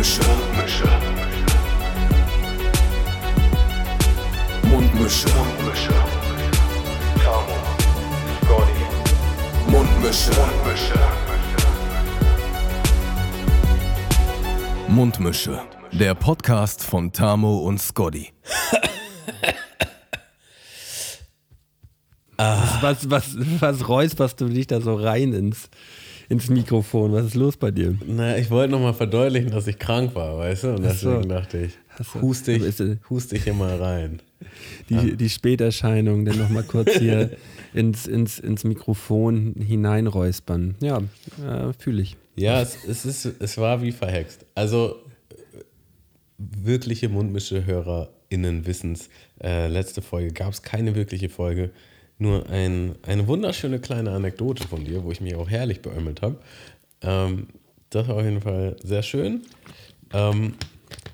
Mundmische. Mundmische. Mundmische. Tamo, Scotty, Mundmische. Mundmische. Mundmische. Der Podcast von Tamo und Scotty. Was, was, was räusperst du dich da so rein ins, ins Mikrofon? Was ist los bei dir? Na, ich wollte nochmal verdeutlichen, dass ich krank war, weißt du? Und Ach so. deswegen dachte ich, Ach so. huste ich, Ist, äh, huste ich hier mal rein. Die, die Späterscheinung, dann nochmal kurz hier ins, ins, ins Mikrofon hineinräuspern. Ja, äh, fühle ich. Ja, es, es, ist, es war wie verhext. Also, wirkliche Mundmische-HörerInnen wissen es. Äh, letzte Folge gab es keine wirkliche Folge. Nur ein, eine wunderschöne kleine Anekdote von dir, wo ich mich auch herrlich beömmelt habe. Ähm, das war auf jeden Fall sehr schön. Ähm,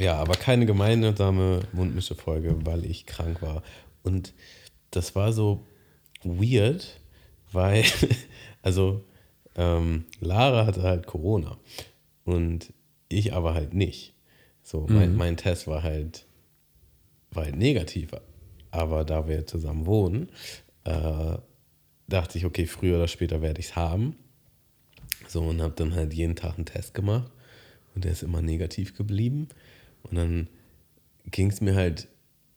ja, aber keine gemeinsame Mundmische-Folge, weil ich krank war. Und das war so weird, weil, also, ähm, Lara hatte halt Corona und ich aber halt nicht. So, mein, mein Test war halt, war halt negativ. Aber da wir zusammen wohnen, äh, dachte ich, okay, früher oder später werde ich es haben. So, und habe dann halt jeden Tag einen Test gemacht und der ist immer negativ geblieben. Und dann ging es mir halt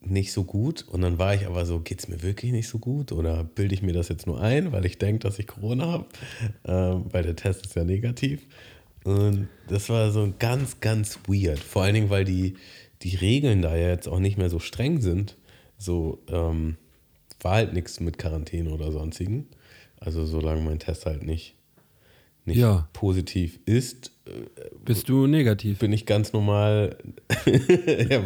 nicht so gut und dann war ich aber so, geht es mir wirklich nicht so gut oder bilde ich mir das jetzt nur ein, weil ich denke, dass ich Corona habe, ähm, weil der Test ist ja negativ. Und das war so ganz, ganz weird. Vor allen Dingen, weil die, die Regeln da ja jetzt auch nicht mehr so streng sind. So ähm, war halt nichts mit Quarantäne oder sonstigen. Also solange mein Test halt nicht, nicht Ja. positiv ist, äh, Bist du negativ? bin ich ganz normal, ja,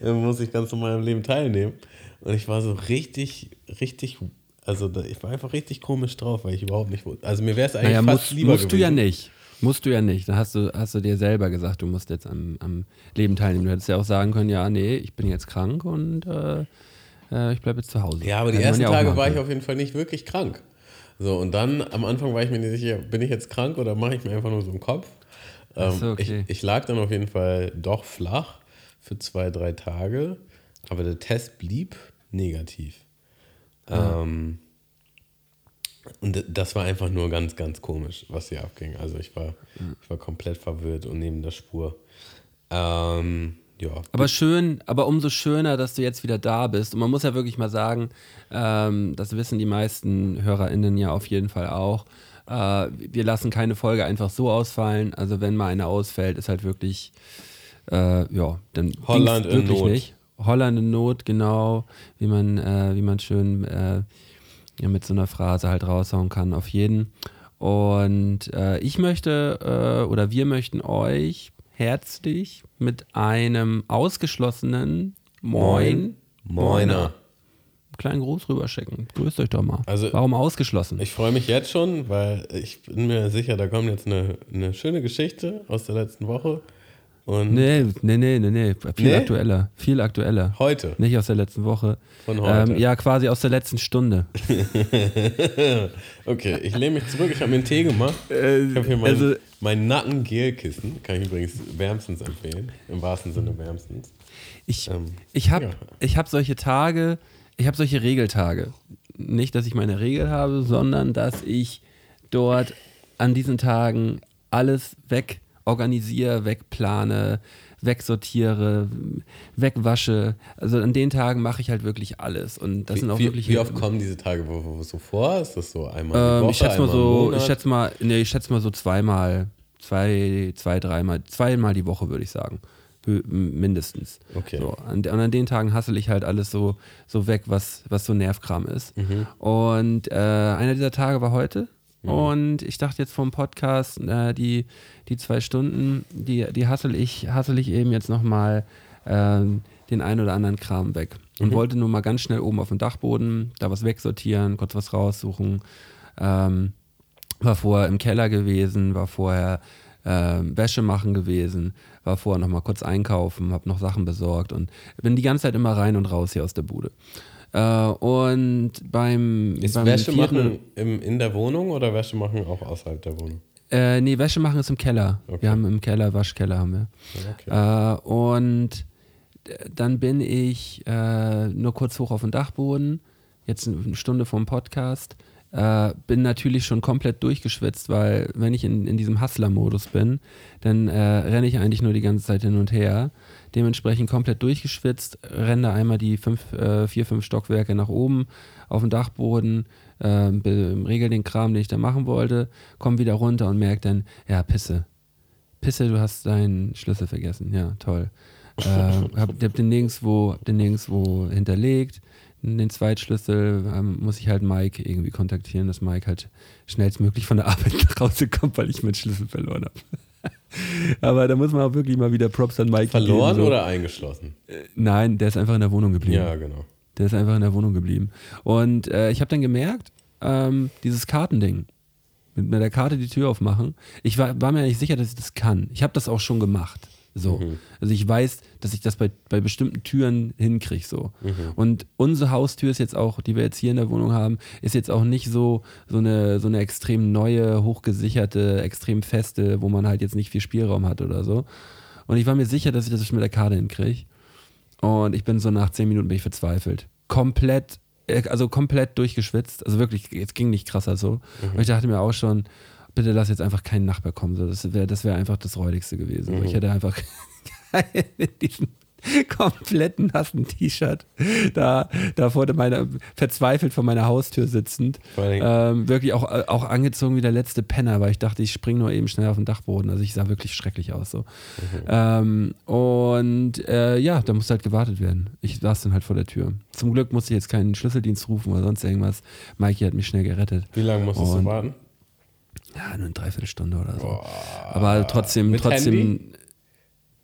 dann muss ich ganz normal am Leben teilnehmen. Und ich war so richtig, richtig, also da, ich war einfach richtig komisch drauf, weil ich überhaupt nicht wusste. Also mir wäre es eigentlich Naja, fast musst, lieber musst du ja gewesen. nicht. Musst du ja nicht. Da hast du, hast du dir selber gesagt, du musst jetzt am, am Leben teilnehmen. Du hättest ja auch sagen können, ja, nee, ich bin jetzt krank und äh, äh, ich bleibe jetzt zu Hause. Ja, aber die man ersten ja Tage war ich auf jeden Fall nicht wirklich krank. So, und dann am Anfang war ich mir nicht sicher, bin ich jetzt krank oder mache ich mir einfach nur so einen Kopf? Ähm, so, okay. ich, ich lag dann auf jeden Fall doch flach für zwei, drei Tage, aber der Test blieb negativ. Ah. Ähm, und das war einfach nur ganz, ganz komisch, was hier abging. Also ich war, ich war komplett verwirrt und neben der Spur. Ähm, ja, Aber schön, aber umso schöner, dass du jetzt wieder da bist. Und man muss ja wirklich mal sagen, ähm, das wissen die meisten HörerInnen ja auf jeden Fall auch. Äh, wir lassen keine Folge einfach so ausfallen. Also wenn mal eine ausfällt, ist halt wirklich, äh, ja, dann Holland in wirklich Not. nicht. Holland in Not, genau, wie man, äh, wie man schön äh, ja, mit so einer Phrase halt raushauen kann, auf jeden. Und äh, ich möchte äh, oder wir möchten euch herzlich mit einem ausgeschlossenen Moin, Moiner. kleinen Gruß rüberschicken. Grüßt euch doch mal. Also- Warum ausgeschlossen? Ich freue mich jetzt schon, weil ich bin mir sicher, da kommt jetzt eine, eine schöne Geschichte aus der letzten Woche. Und nee, nee, nee, nee, nee. Viel Nee? aktueller. Viel aktueller. heute. Nicht aus der letzten Woche. Von heute. Ähm, ja, quasi aus der letzten Stunde. Okay, ich lehne mich zurück. Ich habe mir einen Tee gemacht. ich habe hier mein, also- mein Nacken-Gel-Kissen. Kann ich übrigens wärmstens empfehlen. Im wahrsten Sinne wärmstens. Ich, Ähm, ich habe ja. ich hab solche Tage, ich habe solche Regeltage. Nicht, dass ich meine Regel habe, sondern dass ich dort an diesen Tagen alles wegorganisiere, wegplane, wegsortiere, wegwasche. Also an den Tagen mache ich halt wirklich alles. Und das sind auch Wie, wirklich. wie oft kommen diese Tage wo, wo, so vor? Ist das so einmal die Ähm, Woche, ich schätze mal so, ich schätze mal, nee, ich schätze mal so zweimal, zwei, zwei, dreimal, zweimal die Woche würde ich sagen. Mindestens. Okay. So, und an den Tagen hassel ich halt alles so, so weg, was, was so Nervkram ist. Mhm. Und äh, einer dieser Tage war heute. Und ich dachte jetzt vom Podcast, äh, die, die zwei Stunden, die, die hassel ich, hassel ich eben jetzt nochmal ähm, den ein oder anderen Kram weg. Und wollte nur mal ganz schnell oben auf dem Dachboden da was wegsortieren, kurz was raussuchen. Ähm, war vorher im Keller gewesen, war vorher ähm, Wäsche machen gewesen, war vorher noch mal kurz einkaufen, habe noch Sachen besorgt und bin die ganze Zeit immer rein und raus hier aus der Bude. Äh, und beim, Ist beim Wäsche vierten- machen im, in der Wohnung oder Wäsche machen auch außerhalb der Wohnung? Äh, nee, Wäsche machen ist im Keller. Okay. Wir haben im Keller, Waschkeller haben wir. Okay. Äh, und dann bin ich äh, nur kurz hoch auf den Dachboden, jetzt eine Stunde vom Podcast. Äh, bin natürlich schon komplett durchgeschwitzt, weil wenn ich in, in diesem Hustler-Modus bin, dann äh, renne ich eigentlich nur die ganze Zeit hin und her. Dementsprechend komplett durchgeschwitzt, renne einmal die fünf, äh, vier, fünf Stockwerke nach oben auf den Dachboden, äh, regel den Kram, den ich da machen wollte, komme wieder runter und merke dann, ja, Pisse. Pisse, du hast deinen Schlüssel vergessen. Ja, toll. Äh, hab, hab den nirgendwo, hab den nirgendwo hinterlegt. Den Zweitschlüssel ähm, muss ich halt Mike irgendwie kontaktieren, dass Mike halt schnellstmöglich von der Arbeit nach Hause kommt, weil ich meinen Schlüssel verloren habe. Aber da muss man auch wirklich mal wieder Props an Mike Verloren geben, so. oder eingeschlossen? Nein, der ist einfach in der Wohnung geblieben. Ja, genau. Der ist einfach in der Wohnung geblieben. Und äh, ich habe dann gemerkt, ähm, dieses Kartending, mit, mit der Karte die Tür aufmachen, ich war, war mir nicht sicher, dass ich das kann. Ich habe das auch schon gemacht. So. Also ich weiß, dass ich das bei, bei bestimmten Türen hinkriege. So. Und unsere Haustür ist jetzt auch, die wir jetzt hier in der Wohnung haben, ist jetzt auch nicht so, so, eine, so eine extrem neue, hochgesicherte, extrem feste, wo man halt jetzt nicht viel Spielraum hat oder so. Und ich war mir sicher, dass ich das mit der Karte hinkriege. Und ich bin so nach zehn Minuten bin ich verzweifelt. Komplett, äh, also komplett durchgeschwitzt. Also wirklich, es ging nicht krasser so. Und ich dachte mir auch schon, bitte lass jetzt einfach keinen Nachbar kommen. So, das wäre das wär einfach das Räudigste gewesen. So, ich hätte einfach in diesem kompletten nassen T-Shirt da, da vor meiner, verzweifelt vor meiner Haustür sitzend. Ähm, wirklich auch, auch angezogen wie der letzte Penner, weil ich dachte, ich springe nur eben schnell auf den Dachboden. Also ich sah wirklich schrecklich aus so. Ähm, und äh, ja, da musste halt gewartet werden. Ich saß dann halt vor der Tür. Zum Glück musste ich jetzt keinen Schlüsseldienst rufen oder sonst irgendwas. Mikey hat mich schnell gerettet. Wie lange musstest Und- du warten? Ja, nur eine Dreiviertelstunde oder so. Aber trotzdem, Mit trotzdem. Handy?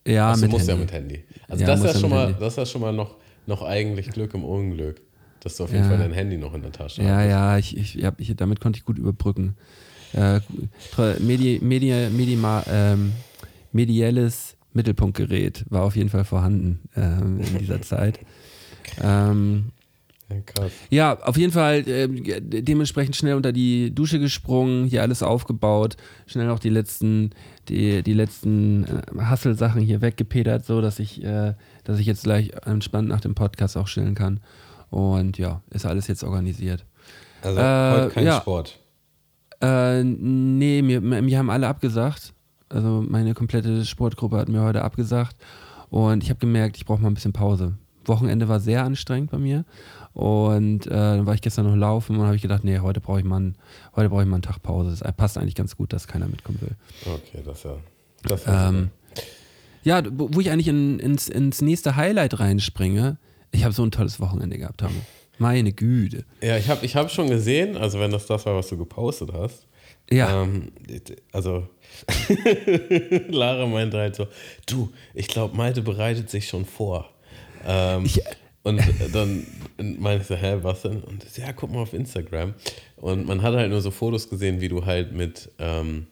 Ja, Ach, du mit musst Handy. ja mit Handy. Also Ja, das, ist ja ja schon mal, Handy. das ist ja schon mal noch, noch eigentlich Glück im Unglück, dass du auf jeden Ja. Fall dein Handy noch in der Tasche Ja, hast. ja, ich, ich, hab, ich, damit konnte ich gut überbrücken. Äh, Medi, Medi, Medima, ähm, medielles Mittelpunktgerät war auf jeden Fall vorhanden ähm, in dieser Zeit. Ähm, Ja, krass. ja, auf jeden Fall äh, dementsprechend schnell unter die Dusche gesprungen, hier alles aufgebaut, schnell noch die letzten, die, die letzten äh, Hasselsachen hier weggepedert, so dass ich, äh, dass ich jetzt gleich entspannt nach dem Podcast auch chillen kann. Und ja, ist alles jetzt organisiert. Also Äh, heute kein ja. Sport. Äh, nee, mir, mir haben alle abgesagt. Also meine komplette Sportgruppe hat mir heute abgesagt. Und ich habe gemerkt, ich brauche mal ein bisschen Pause. Wochenende war sehr anstrengend bei mir. Und äh, dann war ich gestern noch laufen und habe ich gedacht, nee, heute brauche ich mal einen, heute brauche ich mal einen Tag Pause. Das passt eigentlich ganz gut, dass keiner mitkommen will. Okay, das ja. Das Ähm, ja, wo ich eigentlich in, ins, ins nächste Highlight reinspringe, ich habe so ein tolles Wochenende gehabt, Tamu. Meine Güte. ja, ich habe ich hab schon gesehen, also wenn das das war, was du gepostet hast. Ja. Ähm, also Lara meinte halt so, du, ich glaube, Malte bereitet sich schon vor. Ähm, und dann meinte ich so, hä, was denn? Und sie, ja, guck mal auf Instagram. Und man hat halt nur so Fotos gesehen, wie du halt mit, ähm,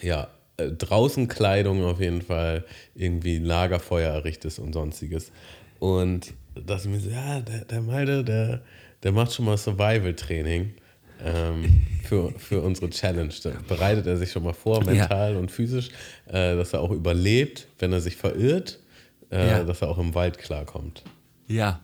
ja, äh, draußen Kleidung auf jeden Fall irgendwie Lagerfeuer errichtest und sonstiges. Und dachte ich mir so, ja, der, der Malte, der, der macht schon mal Survival-Training ähm, für, für unsere Challenge. Da bereitet er sich schon mal vor, mental und physisch, äh, dass er auch überlebt, wenn er sich verirrt, äh, Ja. dass er auch im Wald klarkommt. Ja.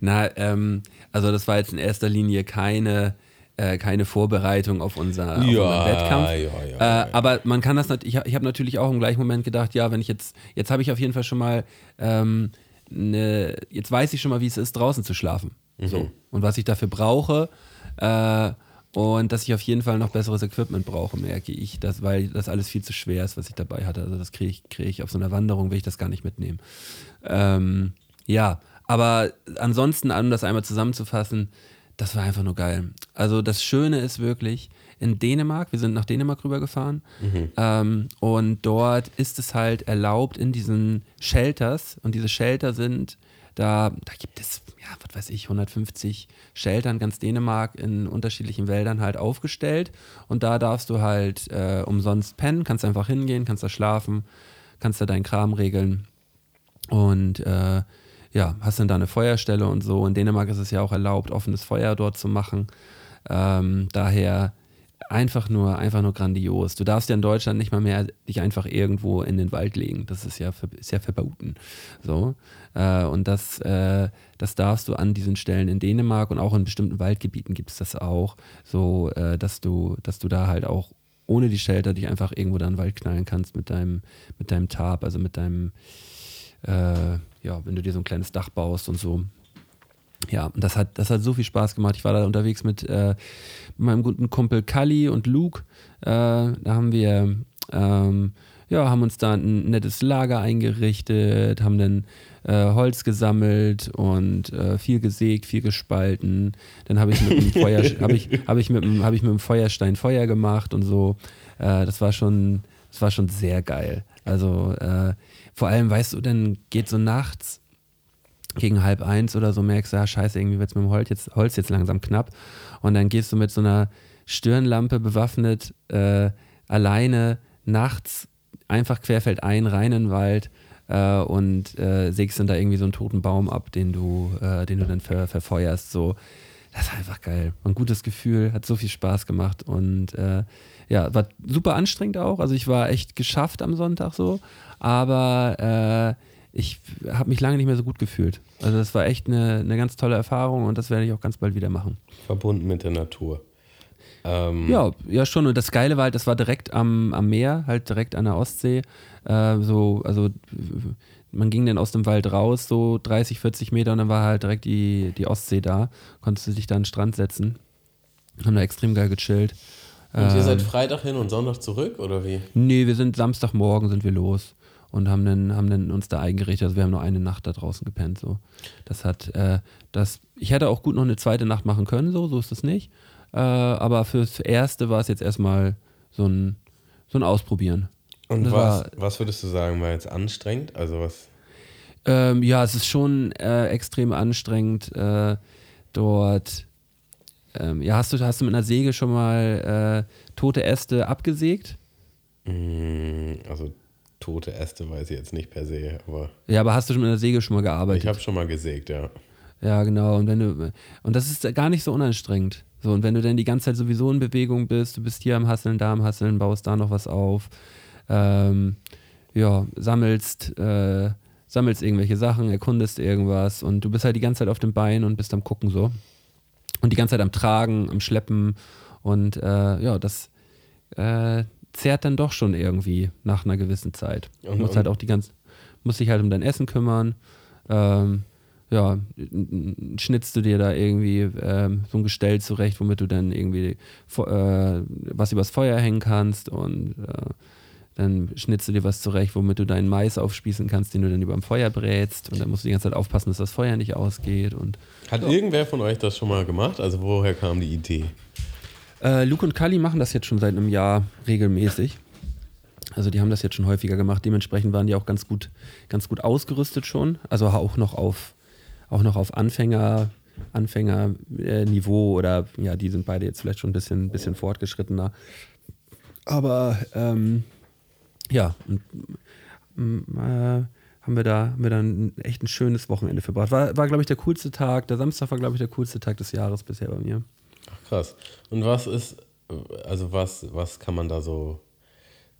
Na, ähm, also das war jetzt in erster Linie keine, äh, keine Vorbereitung auf, unser, auf Ja, unseren Wettkampf. ja, ja, äh, ja. Aber man kann das natürlich, ich, ich habe natürlich auch im gleichen Moment gedacht, ja, wenn ich jetzt, jetzt habe ich auf jeden Fall schon mal, ähm, ne, jetzt weiß ich schon mal, wie es ist, draußen zu schlafen. Mhm. So. Und was ich dafür brauche. Äh, und dass ich auf jeden Fall noch besseres Equipment brauche, merke ich, dass, weil das alles viel zu schwer ist, was ich dabei hatte. Also das kriege ich, krieg ich auf so einer Wanderung, will ich das gar nicht mitnehmen. Ähm, ja, aber ansonsten, um das einmal zusammenzufassen, das war einfach nur geil. Also das Schöne ist wirklich, in Dänemark, wir sind nach Dänemark rübergefahren ähm, und dort ist es halt erlaubt in diesen Shelters und diese Shelter sind, da, da gibt es, ja, was weiß ich, 150 Shelter in ganz Dänemark in unterschiedlichen Wäldern halt aufgestellt. Und da darfst du halt äh, umsonst pennen, kannst einfach hingehen, kannst da schlafen, kannst da deinen Kram regeln. Und äh, ja, hast dann da eine Feuerstelle und so. In Dänemark ist es ja auch erlaubt, offenes Feuer dort zu machen. Ähm, daher einfach nur, einfach nur grandios. Du darfst ja in Deutschland nicht mal mehr dich einfach irgendwo in den Wald legen. Das ist ja, ist ja verboten. So. Äh, und das, äh, das darfst du an diesen Stellen in Dänemark und auch in bestimmten Waldgebieten gibt es das auch, so äh, dass du, dass du da halt auch ohne die Shelter dich einfach irgendwo da in den Wald knallen kannst mit deinem, mit deinem Tarp, also mit deinem, äh, ja, wenn du dir so ein kleines Dach baust und so. Ja, und das hat, das hat so viel Spaß gemacht. Ich war da unterwegs mit, äh, mit meinem guten Kumpel Kali und Luke. Äh, da haben wir, ähm, ja, haben uns da ein nettes Lager eingerichtet, haben dann äh, Holz gesammelt und äh, viel gesägt, viel gespalten. Dann habe ich mit dem Feuer, habe ich, habe ich mit dem, habe ich mit dem Feuerstein Feuer gemacht und so. Äh, das war schon, das war schon sehr geil. Also äh, vor allem, weißt du, dann geht so nachts gegen halb eins oder so merkst du, ja, scheiße, irgendwie wird es mit dem Holz jetzt, Holz jetzt langsam knapp. Und dann gehst du mit so einer Stirnlampe bewaffnet äh, alleine nachts einfach querfeldein rein in den Wald äh, und äh, sägst dann da irgendwie so einen toten Baum ab, den du, äh, den du dann ver verfeuerst. So. Das ist einfach geil. Ein gutes Gefühl, hat so viel Spaß gemacht und äh, ja, war super anstrengend auch. Also ich war echt geschafft am Sonntag so, aber äh, ich habe mich lange nicht mehr so gut gefühlt. Also das war echt eine, eine ganz tolle Erfahrung und das werde ich auch ganz bald wieder machen. Verbunden mit der Natur. Ähm, Ja, ja schon. Und das Geile war halt, das war direkt am, am Meer, halt direkt an der Ostsee. Äh, so, also man ging dann aus dem Wald raus, so 30, 40 Meter und dann war halt direkt die, die Ostsee da. Konntest du dich da an den Strand setzen. Haben da extrem geil gechillt. Und ihr Ähm, seid Freitag hin und Sonntag zurück, oder wie? Nee, wir sind Samstagmorgen sind wir los und haben dann, haben dann uns da eingerichtet. Also wir haben nur eine Nacht da draußen gepennt. So. Das hat, äh, das, ich hätte auch gut noch eine zweite Nacht machen können, so, so ist es nicht. Äh, aber fürs Erste war es jetzt erstmal so ein, so ein Ausprobieren. Und Das was, war- was würdest du sagen, war jetzt anstrengend? Also was? Ähm, ja, es ist schon äh, extrem anstrengend äh, dort. Ähm, ja, hast du, hast du mit einer Säge schon mal äh, tote Äste abgesägt? Mm, Also tote Äste weiß ich jetzt nicht per se, aber Ja, aber hast du schon mit einer Säge schon mal gearbeitet? ich habe schon mal gesägt, ja. Ja, genau. Und wenn du und das ist gar nicht so unanstrengend. So, und wenn du dann die ganze Zeit sowieso in Bewegung bist, du bist hier am Hasseln, da am Hasseln, baust da noch was auf, ähm, ja, sammelst, äh, sammelst irgendwelche Sachen, erkundest irgendwas und du bist halt die ganze Zeit auf dem Bein und bist am Gucken so. Und die ganze Zeit am Tragen, am Schleppen. Und äh, ja, das äh, zehrt dann doch schon irgendwie nach einer gewissen Zeit. Du Und- musst und- halt auch die ganze, musst dich halt um dein Essen kümmern. Ähm, ja, schnitzt du dir da irgendwie ähm, so ein Gestell zurecht, womit du dann irgendwie äh, was übers Feuer hängen kannst und äh, dann schnitzt du dir was zurecht, womit du deinen Mais aufspießen kannst, den du dann über dem Feuer brätst und dann musst du die ganze Zeit aufpassen, dass das Feuer nicht ausgeht und Hat irgendwer von euch das schon mal gemacht? Also woher kam die Idee? Äh, Luke und Kali machen das jetzt schon seit einem Jahr regelmäßig. Also die haben das jetzt schon häufiger gemacht. Dementsprechend waren die auch ganz gut, ganz gut ausgerüstet schon. Also auch noch auf, auch noch auf Anfänger, Anfängerniveau oder ja, die sind beide jetzt vielleicht schon ein bisschen, bisschen fortgeschrittener. Aber ähm, ja, und, m, äh, haben wir da, haben wir dann echt ein schönes Wochenende verbracht. War, war glaube ich, der coolste Tag. Der Samstag war, glaube ich, der coolste Tag des Jahres bisher bei mir. Ach, krass. Und was ist, also was, was kann man da so,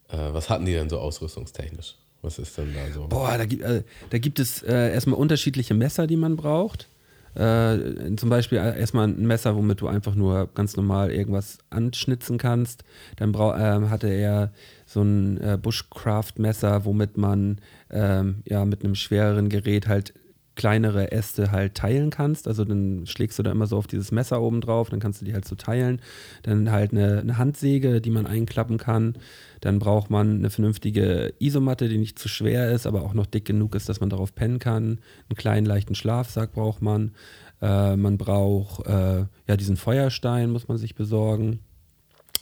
äh, was hatten die denn so ausrüstungstechnisch? Was ist denn da so? Boah, da gibt, äh, da gibt es äh, erstmal unterschiedliche Messer, die man braucht. Äh, zum Beispiel äh, erstmal ein Messer, womit du einfach nur ganz normal irgendwas anschnitzen kannst. Dann brau ähm, hatte er so ein äh, Bushcraft-Messer, womit man ähm, ja mit einem schwereren Gerät halt kleinere Äste halt teilen kannst. Also dann schlägst du da immer so auf dieses Messer oben drauf, dann kannst du die halt so teilen. Dann halt eine, eine Handsäge, die man einklappen kann. Dann braucht man eine vernünftige Isomatte, die nicht zu schwer ist, aber auch noch dick genug ist, dass man darauf pennen kann. Einen kleinen leichten Schlafsack braucht man. Äh, man braucht äh, ja diesen Feuerstein, muss man sich besorgen.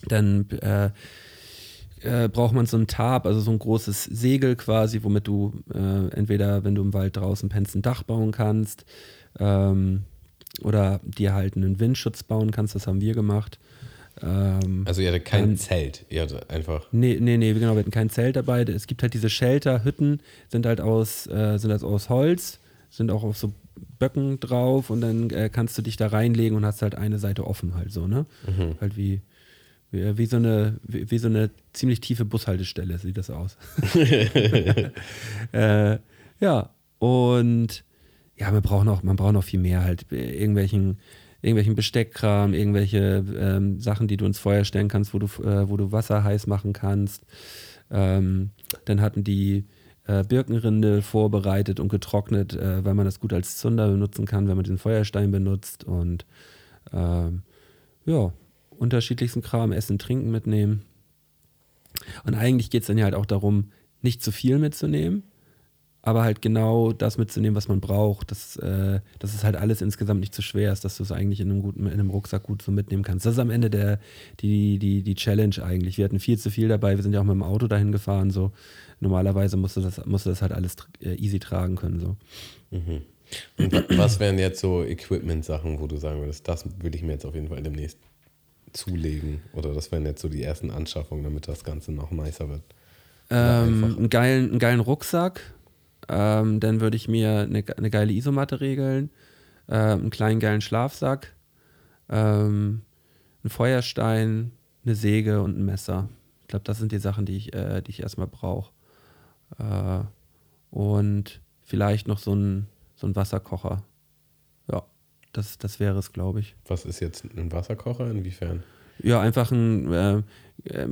Dann äh, äh, braucht man so ein Tarp, also so ein großes Segel quasi, womit du äh, entweder, wenn du im Wald draußen pennst, ein Dach bauen kannst ähm, oder dir halt einen Windschutz bauen kannst. Das haben wir gemacht. Ähm, Also ihr hattet kein Dann- Zelt, ihr hattet einfach. Nee, nee, nee, genau, wir hatten kein Zelt dabei. Es gibt halt diese Shelter, Hütten, sind halt aus, äh, sind halt aus Holz, sind auch auf so Böcken drauf und dann äh, kannst du dich da reinlegen und hast halt eine Seite offen halt so, ne? Halt wie, Wie, wie, so eine, wie, wie so eine ziemlich tiefe Bushaltestelle sieht das aus. äh, ja, und ja, man braucht noch, man braucht noch viel mehr halt. Irgendwelchen, irgendwelchen Besteckkram, irgendwelche ähm, Sachen, die du ins Feuer stellen kannst, wo du, äh, wo du Wasser heiß machen kannst. Ähm, dann hatten die äh, Birkenrinde vorbereitet und getrocknet, äh, weil man das gut als Zunder benutzen kann, wenn man den Feuerstein benutzt. Und ähm, ja, unterschiedlichsten Kram, Essen, Trinken mitnehmen. Und eigentlich geht es dann ja halt auch darum, nicht zu viel mitzunehmen, aber halt genau das mitzunehmen, was man braucht, dass, äh, dass es halt alles insgesamt nicht zu schwer ist, dass du es eigentlich in einem, guten, in einem Rucksack gut so mitnehmen kannst. Das ist am Ende der, die, die, die Challenge eigentlich. Wir hatten viel zu viel dabei, wir sind ja auch mit dem Auto dahin gefahren. So. Normalerweise musst du das, musst du das halt alles äh, easy tragen können. So. Mhm. Und was wären jetzt so Equipment-Sachen, wo du sagen würdest, das will ich mir jetzt auf jeden Fall demnächst zulegen? Oder das wären jetzt so die ersten Anschaffungen, damit das Ganze noch nicer wird? Ähm, einen, geilen, einen geilen Rucksack, ähm, dann würde ich mir eine, eine geile Isomatte regeln, äh, einen kleinen geilen Schlafsack, ähm, einen Feuerstein, eine Säge und ein Messer. Ich glaube, das sind die Sachen, die ich, äh, die ich erstmal brauche. Äh, und vielleicht noch so ein, so ein Wasserkocher. Das, das wäre es, glaube ich. Was ist jetzt ein Wasserkocher? Inwiefern? Ja, einfach ein, äh,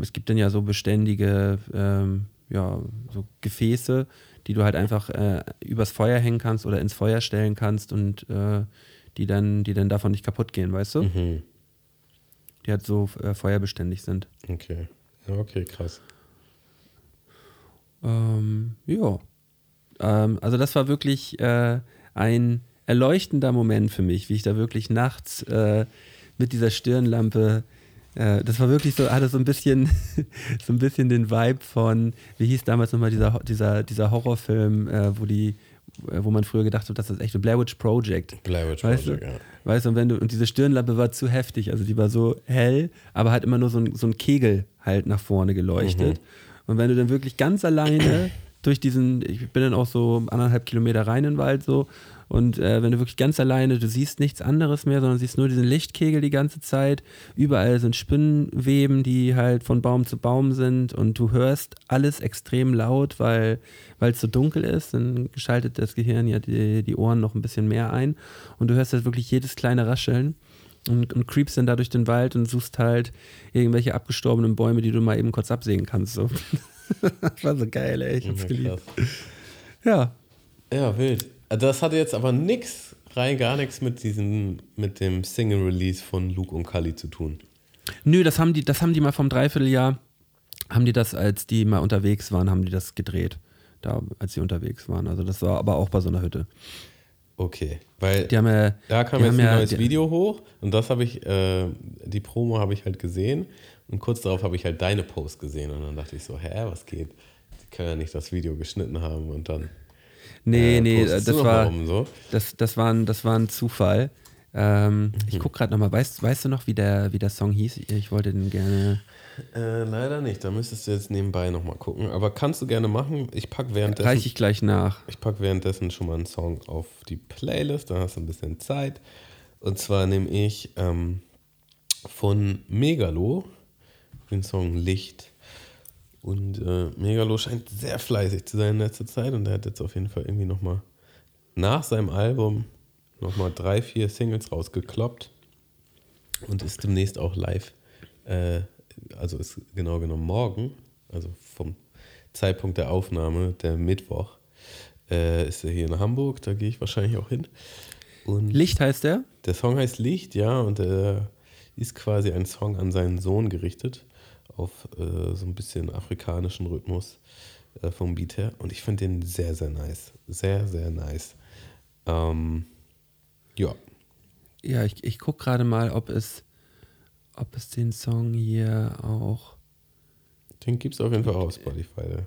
es gibt dann ja so beständige, ähm, ja, so Gefäße, die du halt einfach äh, übers Feuer hängen kannst oder ins Feuer stellen kannst und äh, die, dann, die dann davon nicht kaputt gehen, weißt du? Mhm. Die halt so äh, feuerbeständig sind. Okay. Ja, okay, krass. Ähm, ja. Ähm, also das war wirklich äh, ein erleuchtender Moment für mich, wie ich da wirklich nachts äh, mit dieser Stirnlampe äh, das war wirklich so, hatte so ein bisschen, so ein bisschen den Vibe von, wie hieß damals nochmal dieser, dieser, dieser Horrorfilm, äh, wo die, äh, wo man früher gedacht hat, das ist echt ein Blair Witch Project. Blair Witch weißt Project, du? ja. Weißt du, und wenn du, und diese Stirnlampe war zu heftig, also die war so hell, aber halt immer nur so ein, so ein Kegel halt nach vorne geleuchtet. Mhm. Und wenn du dann wirklich ganz alleine durch diesen, ich bin dann auch so anderthalb Kilometer rein in den Wald so, und äh, wenn du wirklich ganz alleine, du siehst nichts anderes mehr, sondern siehst nur diesen Lichtkegel die ganze Zeit. Überall sind Spinnenweben, die halt von Baum zu Baum sind und du hörst alles extrem laut, weil es so dunkel ist. Dann schaltet das Gehirn ja die, die Ohren noch ein bisschen mehr ein und du hörst halt wirklich jedes kleine Rascheln. Und, und creepst dann da durch den Wald und suchst halt irgendwelche abgestorbenen Bäume, die du mal eben kurz absägen kannst. So. das war so geil, ey. Ich hab's geliebt. Ja. Ja, wild. Das hatte jetzt aber nix, rein gar nichts mit diesem, mit dem Single-Release von Luke und Kali zu tun. Nö, das haben die, das haben die mal vom Dreivierteljahr, haben die das, als die mal unterwegs waren, haben die das gedreht. Da, als sie unterwegs waren. Also das war aber auch bei so einer Hütte. Okay, weil haben ja, da kam jetzt ein ja, neues die, Video hoch und das habe ich, äh, die Promo habe ich halt gesehen und kurz darauf habe ich halt deine Post gesehen und dann dachte ich so, hä, was geht? Die können ja nicht das Video geschnitten haben und dann Nee, äh, nee, postest das war, so. das, das, war ein, das war ein Zufall. Ähm, Ich gucke gerade nochmal, weißt, weißt du noch, wie der, wie der Song hieß? Ich wollte den gerne. Äh, leider nicht, da müsstest du jetzt nebenbei nochmal gucken, aber kannst du gerne machen. Ich packe währenddessen, Reiche ich gleich nach. ich pack währenddessen schon mal einen Song auf die Playlist, dann hast du ein bisschen Zeit. Und zwar nehme ich ähm, von Megalo den Song Licht. Und äh, Megalo scheint sehr fleißig zu sein in letzter Zeit und er hat jetzt auf jeden Fall irgendwie nochmal nach seinem Album nochmal drei, vier Singles rausgekloppt und ist demnächst auch live. Äh, also ist genau genommen morgen, also vom Zeitpunkt der Aufnahme, der Mittwoch, äh, ist er hier in Hamburg, da gehe ich wahrscheinlich auch hin. Und Licht heißt der? der Song heißt Licht, ja, und er ist quasi ein Song an seinen Sohn gerichtet, auf äh, so ein bisschen afrikanischen Rhythmus äh, vom Beat her. Und ich finde den sehr, sehr nice. Sehr, sehr nice. Ähm, ja, Ja, ich, ich gucke gerade mal, ob es, ob es den Song hier auch. den gibt es auf jeden Fall auch auf Spotify.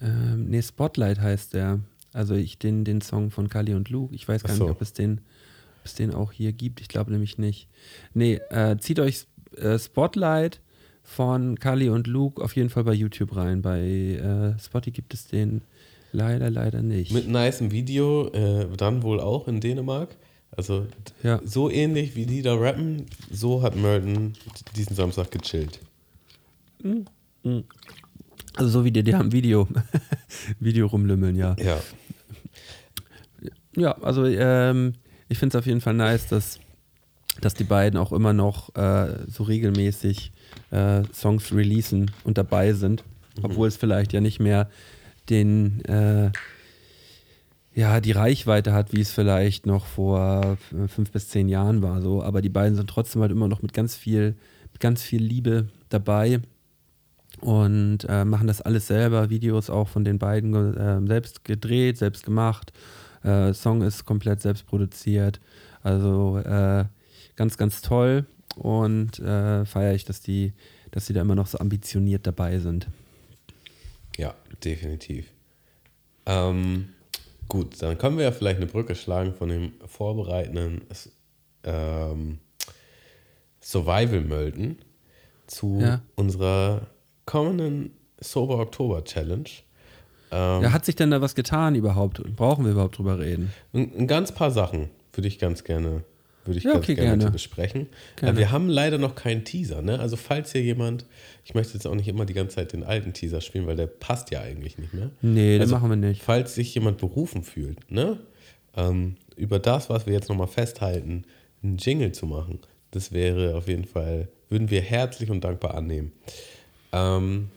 Ähm, nee, Spotlight heißt der. Also ich den, den Song von Kali und Luke. Ich weiß gar so. nicht, ob es den, ob es den auch hier gibt. Ich glaube nämlich nicht. Nee, äh, zieht euch äh, Spotlight von Kali und Luke auf jeden Fall bei YouTube rein. Bei äh, Spotify gibt es den leider, leider nicht. Mit nicem Video, äh, dann wohl auch in Dänemark. Also Ja. so ähnlich wie die da rappen, so hat Merton diesen Samstag gechillt. Also so wie die, die am Video, Video rumlümmeln, ja. Ja. Ja, also ähm, ich finde es auf jeden Fall nice, dass, dass die beiden auch immer noch äh, so regelmäßig äh, Songs releasen und dabei sind, obwohl es vielleicht ja nicht mehr den äh, ja die Reichweite hat, wie es vielleicht noch vor äh, fünf bis zehn Jahren war, so. Aber die beiden sind trotzdem halt immer noch mit ganz viel, mit ganz viel Liebe dabei und äh, machen das alles selber. Videos auch von den beiden äh, selbst gedreht, selbst gemacht. Äh, Song ist komplett selbst produziert. Also äh, ganz, ganz toll und äh, feiere ich, dass die, dass die da immer noch so ambitioniert dabei sind. Ja, definitiv. Ähm, gut, dann können wir ja vielleicht eine Brücke schlagen von dem vorbereitenden ähm, Survival-Mölden zu Ja. unserer kommenden Sober Oktober Challenge. Ähm, Ja, hat sich denn da was getan überhaupt? Brauchen wir überhaupt drüber reden? ein, ein ganz paar Sachen würde ich ganz gerne, würde ich Ja, ganz okay, gerne, mit dir gerne. besprechen. Gerne. Wir haben leider noch keinen Teaser, ne? Also falls hier jemand, ich möchte jetzt auch nicht immer die ganze Zeit den alten Teaser spielen, weil der passt ja eigentlich nicht mehr. Nee, das Also, machen wir nicht. Falls sich jemand berufen fühlt, ne? Ähm, über das, was wir jetzt nochmal festhalten, einen Jingle zu machen, das wäre auf jeden Fall, würden wir herzlich und dankbar annehmen. Ähm,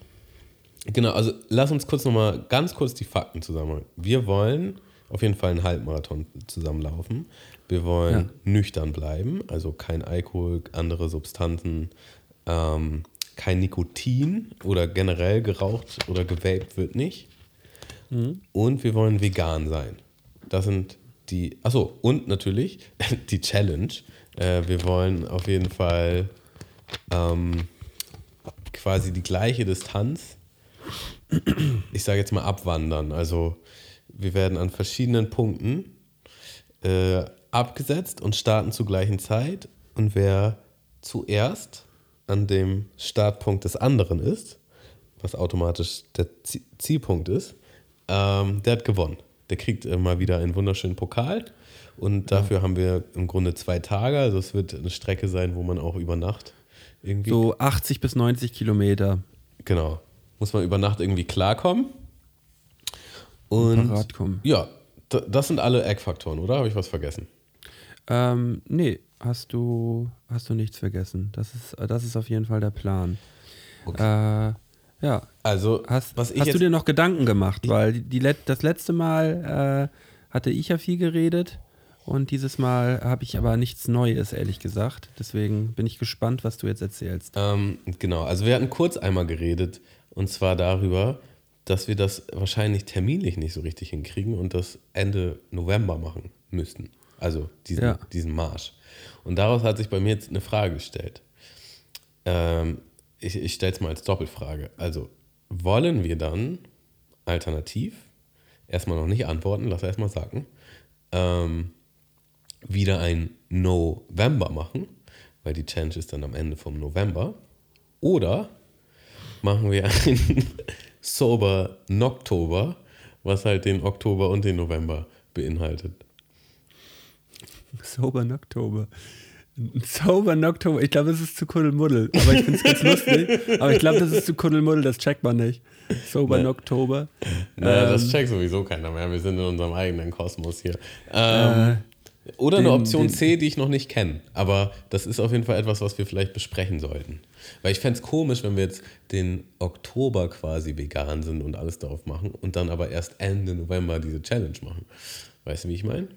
genau, also lass uns kurz nochmal ganz kurz die Fakten zusammen. Wir wollen auf jeden Fall einen Halbmarathon zusammenlaufen. Wir wollen Ja. nüchtern bleiben, also kein Alkohol, andere Substanzen, ähm, kein Nikotin oder generell geraucht oder gewaped wird nicht. Und wir wollen vegan sein. Das sind die, achso, und natürlich die Challenge. Äh, wir wollen auf jeden Fall ähm, quasi die gleiche Distanz, ich sage jetzt mal abwandern. Also wir werden an verschiedenen Punkten äh, abgesetzt und starten zur gleichen Zeit. Und wer zuerst an dem Startpunkt des anderen ist, was automatisch der Zie- Zielpunkt ist, ähm, der hat gewonnen. Der kriegt äh, mal wieder einen wunderschönen Pokal. Und dafür haben wir im Grunde zwei Tage. Also es wird eine Strecke sein, wo man auch über Nacht irgendwie. So 80 bis 90 Kilometer. Genau. Muss man über Nacht irgendwie klarkommen. Und Parat kommen. ja, das sind alle Eckfaktoren, oder? Habe ich was vergessen? Ähm, nee, hast du, hast du nichts vergessen. Das ist, das ist auf jeden Fall der Plan. Äh, ja. Also, Hast, was ich hast du dir noch Gedanken gemacht? Weil die, die, das letzte Mal äh, hatte ich ja viel geredet und dieses Mal habe ich aber nichts Neues, ehrlich gesagt. Deswegen bin ich gespannt, was du jetzt erzählst. ähm, genau, also wir hatten kurz einmal geredet und zwar darüber, dass wir das wahrscheinlich terminlich nicht so richtig hinkriegen und das Ende November machen müssten. Also diesen, Ja. diesen Marsch. Und daraus hat sich bei mir jetzt eine Frage gestellt. Ähm, ich ich stelle es mal als Doppelfrage. Also, wollen wir dann alternativ, erstmal noch nicht antworten, lass erstmal sagen, ähm, wieder ein November machen, weil die Challenge ist dann am Ende vom November, oder machen wir ein Sober Noktober, was halt den Oktober und den November beinhaltet. Sober in Oktober. Sober in Oktober. Ich glaube, das ist zu Kuddelmuddel. Aber ich finde es ganz lustig. Aber ich glaube, das ist zu Kuddelmuddel. Das checkt man nicht. Sober Nee. Oktober. Naja, Ähm, das checkt sowieso keiner mehr. Wir sind in unserem eigenen Kosmos hier. Ähm, oder den- eine Option den- C, die ich noch nicht kenne. Aber das ist auf jeden Fall etwas, was wir vielleicht besprechen sollten. Weil ich fände es komisch, wenn wir jetzt den Oktober quasi vegan sind und alles darauf machen und dann aber erst Ende November diese Challenge machen. Weißt du, wie ich meine?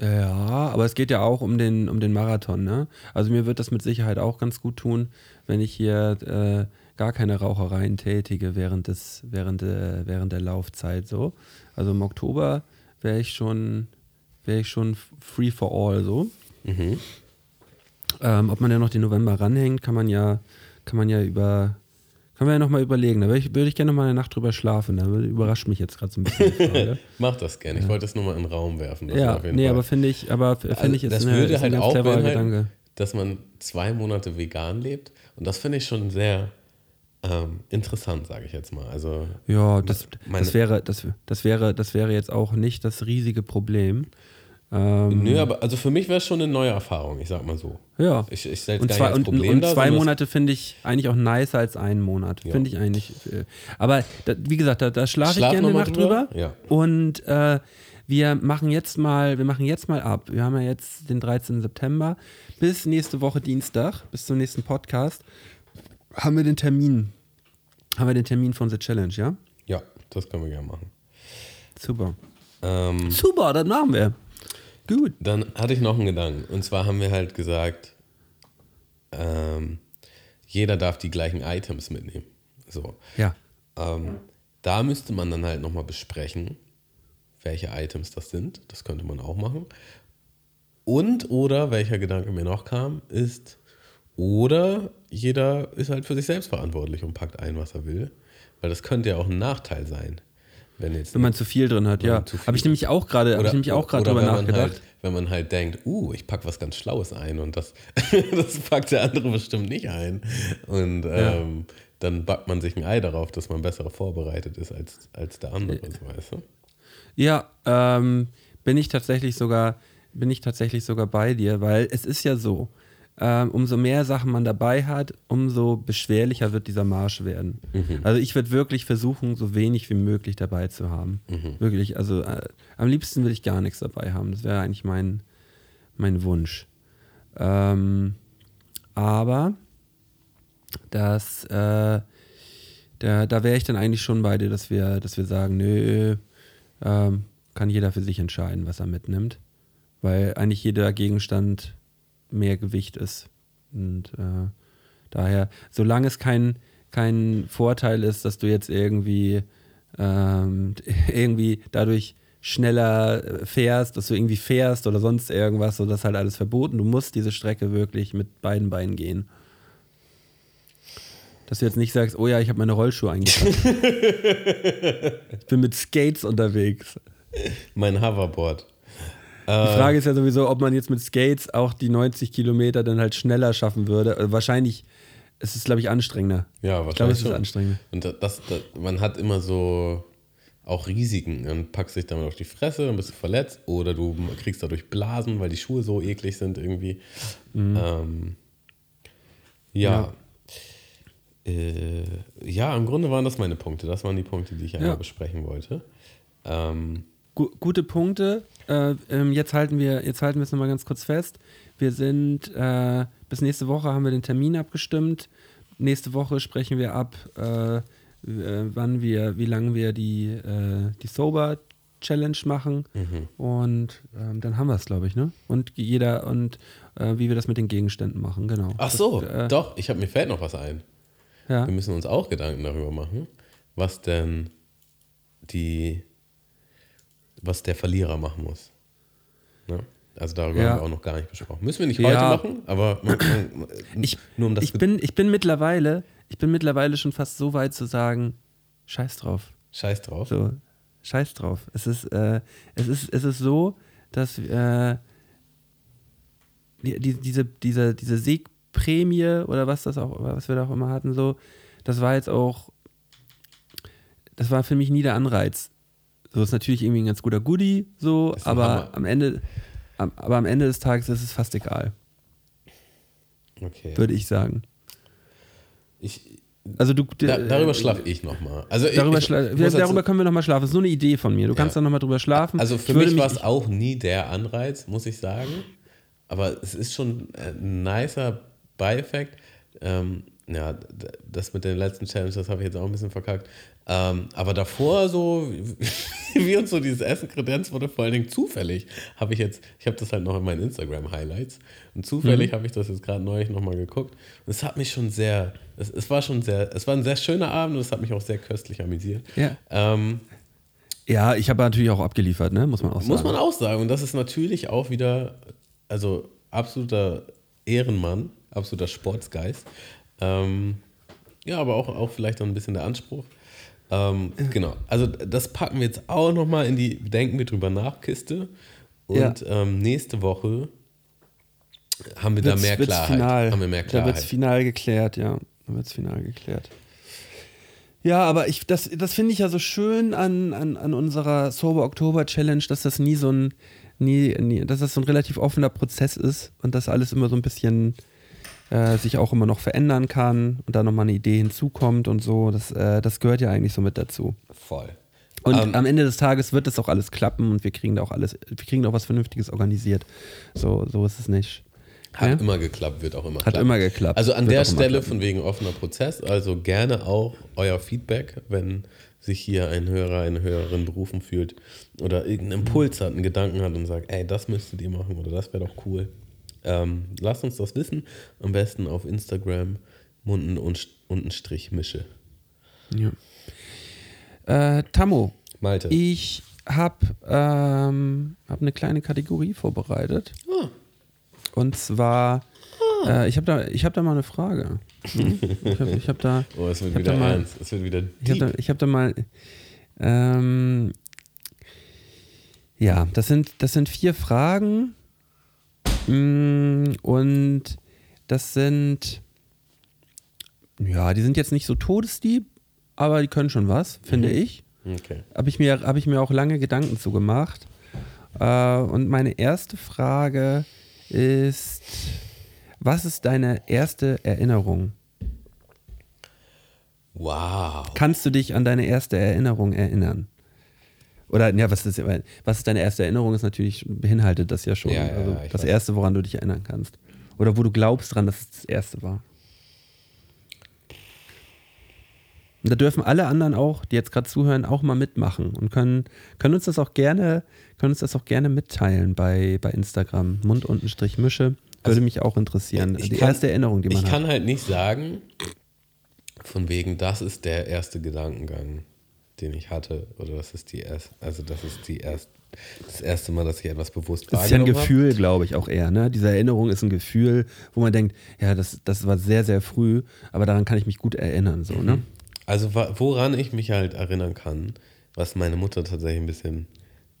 Ja, aber es geht ja auch um den, um den Marathon, ne? Also mir wird das mit Sicherheit auch ganz gut tun, wenn ich hier äh, gar keine Rauchereien tätige während des, während, äh, während der Laufzeit so. Also im Oktober wäre ich schon, wäre ich schon free for all so. Ähm, ob man ja noch den November ranhängt, kann man ja, kann man ja über, kann man ja nochmal überlegen. Da würde ich, würde ich gerne nochmal eine Nacht drüber schlafen. Da überrascht mich jetzt gerade so ein bisschen. Mach das gerne. Ich wollte das nur mal in den Raum werfen. Ja, nee, Fall- aber finde ich, aber finde Also, ich, ist, das eine, würde ist halt ein auch Gedanke. dass man zwei Monate vegan lebt. Und das finde ich schon sehr ähm, interessant, sage ich jetzt mal. Also Ja, das, das, wäre, das, das, wäre, das wäre jetzt auch nicht das riesige Problem. Ähm, Nö, aber also für mich wäre es schon eine neue Erfahrung, ich sag mal so. ja. Ich, ich stelle Und zwei, und, Problem und dar, zwei Monate finde ich eigentlich auch nicer als einen Monat. Ja. Finde ich eigentlich. äh, Aber da, wie gesagt, da, da schlafe ich gerne Nacht drüber? drüber. Ja. Und äh, wir machen jetzt mal, wir machen jetzt mal ab. Wir haben ja jetzt den 13. September. Bis nächste Woche Dienstag, bis zum nächsten Podcast, haben wir den Termin. Haben wir den Termin von The Challenge, ja? Ja, das können wir gerne machen. Super. Ähm, Super, das machen wir. Gut. Dann hatte ich noch einen Gedanken. Und zwar haben wir halt gesagt, ähm, jeder darf die gleichen Items mitnehmen. So. Ja. Ähm, da müsste man dann halt nochmal besprechen, welche Items das sind. Das könnte man auch machen. Und oder, welcher Gedanke mir noch kam, ist, oder jeder ist halt für sich selbst verantwortlich und packt ein, was er will. Weil das könnte ja auch ein Nachteil sein. Wenn jetzt Wenn man zu viel drin hat, ja. Habe ich nämlich auch gerade, drüber wenn man nachgedacht. Halt, wenn man halt denkt, uh, ich packe was ganz Schlaues ein und das, das packt der andere bestimmt nicht ein. Und ähm, dann backt man sich ein Ei darauf, dass man besser vorbereitet ist als, als der andere, so, weißt du? Ja, ähm, bin ich tatsächlich sogar, bin ich tatsächlich sogar bei dir, weil es ist ja so, ähm, umso mehr Sachen man dabei hat, umso beschwerlicher wird dieser Marsch werden. Also ich würde wirklich versuchen, so wenig wie möglich dabei zu haben. Wirklich, also äh, am liebsten würde ich gar nichts dabei haben. Das wäre eigentlich mein, mein Wunsch. Ähm, aber das, äh, da, da wäre ich dann eigentlich schon bei dir, dass wir, dass wir sagen, nö, ähm, kann jeder für sich entscheiden, was er mitnimmt. Weil eigentlich jeder Gegenstand mehr Gewicht ist. Und äh, daher, solange es kein, kein Vorteil ist, dass du jetzt irgendwie, ähm, irgendwie dadurch schneller äh, fährst, dass du irgendwie fährst oder sonst irgendwas, so das ist halt alles verboten. Du musst diese Strecke wirklich mit beiden Beinen gehen. Dass du jetzt nicht sagst, oh ja, ich habe meine Rollschuhe eingepackt. ich bin mit Skates unterwegs. Mein Hoverboard. Die Frage ist ja sowieso, ob man jetzt mit Skates auch die 90 Kilometer dann halt schneller schaffen würde. Also wahrscheinlich ist es, glaube ich, anstrengender. Ja, Ich glaube, wahrscheinlich es ist anstrengender. Und das, das, man hat immer so auch Risiken. Dann packst du dich damit auf die Fresse, dann bist du verletzt oder du kriegst dadurch Blasen, weil die Schuhe so eklig sind irgendwie. Ähm, ja. Ja. Äh, ja, im Grunde waren das meine Punkte. Das waren die Punkte, die ich einmal Ja. besprechen wollte. Ähm, Gu gute Punkte. Äh, ähm, jetzt halten wir jetzt halten wir es nochmal ganz kurz fest. Wir sind äh, bis nächste Woche haben wir den Termin abgestimmt. Nächste Woche sprechen wir ab, äh, äh, wann wir, wie lange wir die, äh, die Sober Challenge machen. Und ähm, dann haben wir es, glaube ich, ne? Und jeder und äh, wie wir das mit den Gegenständen machen, genau. ach so, Das, doch, ich habe mir fällt noch was ein. ja. Wir müssen uns auch Gedanken darüber machen, was denn die, was der Verlierer machen muss. Ne? Also darüber Ja. haben wir auch noch gar nicht besprochen. Müssen wir nicht Ja. heute machen, aber man, man, Ich, nur um das ich, bin, ich bin mittlerweile, ich bin mittlerweile schon fast so weit zu sagen, scheiß drauf. Scheiß drauf. So, scheiß drauf. Es ist, äh, es ist, es ist so, dass äh, die, die, diese, diese, diese Siegprämie oder was das auch, was wir da auch immer hatten, so, das war jetzt auch, das war für mich nie der Anreiz. So ist natürlich irgendwie ein ganz guter Goodie, so, aber am Ende, am, aber am Ende des Tages ist es fast egal, Okay. würde ich sagen. Ich, Also du, da, darüber äh, schlafe ich nochmal. Also ich, Darüber, ich, wir, darüber können wir nochmal schlafen. Das ist so eine Idee von mir. Du kannst Ja. da nochmal drüber schlafen. Also für mich war es auch nie der Anreiz, muss ich sagen. Aber es ist schon ein nicer Beieffekt. Ähm, ja, das mit den letzten Challenges, das habe ich jetzt auch ein bisschen verkackt. Ähm, aber davor so, wie uns so dieses Essen kredenzt wurde, vor allen Dingen zufällig, habe ich jetzt, ich habe das halt noch in meinen Instagram-Highlights und Mhm. zufällig habe ich das jetzt gerade neulich nochmal geguckt. Und es hat mich schon sehr, es, es war schon sehr, es war ein sehr schöner Abend und es hat mich auch sehr köstlich amüsiert. Ja. Ähm, Ja, ich habe natürlich auch abgeliefert, ne? muss man auch sagen. muss man auch sagen. Und das ist natürlich auch wieder, also absoluter Ehrenmann, absoluter Sportsgeist. Ähm, ja, aber auch, auch vielleicht dann ein bisschen der Anspruch. Ähm, genau, also das packen wir jetzt auch nochmal in die Denken wir drüber nach Kiste. Und ähm, nächste Woche haben wir da Wird's- mehr wird's Klarheit. Final. Haben wir mehr Da wird es Klarheit. final geklärt, ja. Da wird es final geklärt. Ja, aber ich, das, das finde ich ja so schön an, an, an unserer Sober Oktober Challenge, dass das nie so ein, nie, nie, dass das so ein relativ offener Prozess ist und dass alles immer so ein bisschen äh, sich auch immer noch verändern kann und da nochmal eine Idee hinzukommt und so. Das, äh, das gehört ja eigentlich so mit dazu. Voll. Und Ähm, am Ende des Tages wird das auch alles klappen und wir kriegen da auch alles, wir kriegen da auch was Vernünftiges organisiert. So, so ist es nicht. Hat Ja? immer geklappt, wird auch immer Hat klappen. immer geklappt. Also an der Stelle von wegen offener Prozess, also gerne auch euer Feedback, wenn sich hier ein Hörer, eine Hörerin berufen fühlt oder irgendeinen Impuls hat, einen Gedanken hat und sagt, ey, das müsstet ihr machen oder das wäre doch cool. Ähm, lasst uns das wissen. Am besten auf Instagram munden und unten Strich Mische. Ja. Äh, Tammo, Malte. ich habe ähm, hab eine kleine Kategorie vorbereitet. Ah. Und zwar, äh, ich habe da, ich hab da mal eine Frage. Hm? Ich habe hab da, oh, es wird wieder da mal, ernst. Es wird wieder Ich habe deep. da, hab da mal. Ähm, ja, das sind, das sind vier Fragen. Mm, Und das sind. Ja, die sind jetzt nicht so todesdieb, aber die können schon was, finde ich. Okay. Habe ich, mir- hab ich mir auch lange Gedanken zu gemacht. Äh, und meine erste Frage ist: Was ist deine erste Erinnerung? Wow. Kannst du dich an deine erste Erinnerung erinnern? Oder, ja, was ist, was ist deine erste Erinnerung? Ist natürlich, beinhaltet das ja schon. Ja, also ja, ich das weiß. erste, woran du dich erinnern kannst. Oder wo du glaubst dran, dass es das erste war. Und da dürfen alle anderen auch, die jetzt gerade zuhören, auch mal mitmachen und können, können uns das auch gerne, können uns das auch gerne mitteilen bei, bei Instagram. Mund unten Strich Mische. Würde mich auch interessieren. Also Ich die kann- erste Erinnerung, die man Ich hat. kann halt nicht sagen, von wegen, das ist der erste Gedankengang, den ich hatte. Oder das ist die erste, also das ist die erst, das erste Mal, dass ich etwas bewusst Das ist ja ein. Gefühl, glaube ich, auch eher. Ne? Diese Erinnerung ist ein Gefühl, wo man denkt, ja, das, das war sehr, sehr früh, aber daran kann ich mich gut erinnern. So, ne? Also wa- woran ich mich halt erinnern kann, was meine Mutter tatsächlich ein bisschen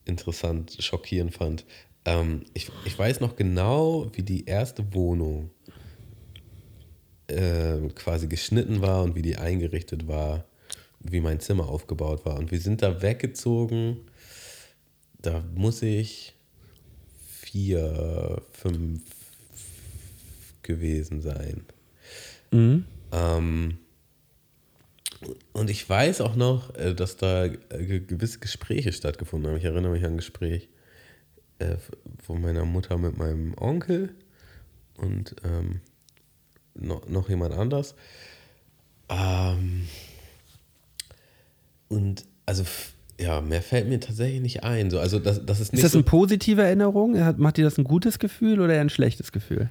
interessant, schockierend fand. Ähm, ich, ich weiß noch genau, wie die erste Wohnung äh, quasi geschnitten war und wie die eingerichtet war, wie mein Zimmer aufgebaut war. Und wir sind da weggezogen. Da muss ich vier, fünf gewesen sein. Mhm. Ähm, und ich weiß auch noch, äh, dass da äh, ge- gewisse Gespräche stattgefunden haben. Ich erinnere mich an ein Gespräch äh, von meiner Mutter mit meinem Onkel und ähm, noch, noch jemand anders. Ähm, und also, ja, mehr fällt mir tatsächlich nicht ein. So, also, das, das ist Ist das so, eine positive Erinnerung? Hat- Macht dir das ein gutes Gefühl oder eher ein schlechtes Gefühl?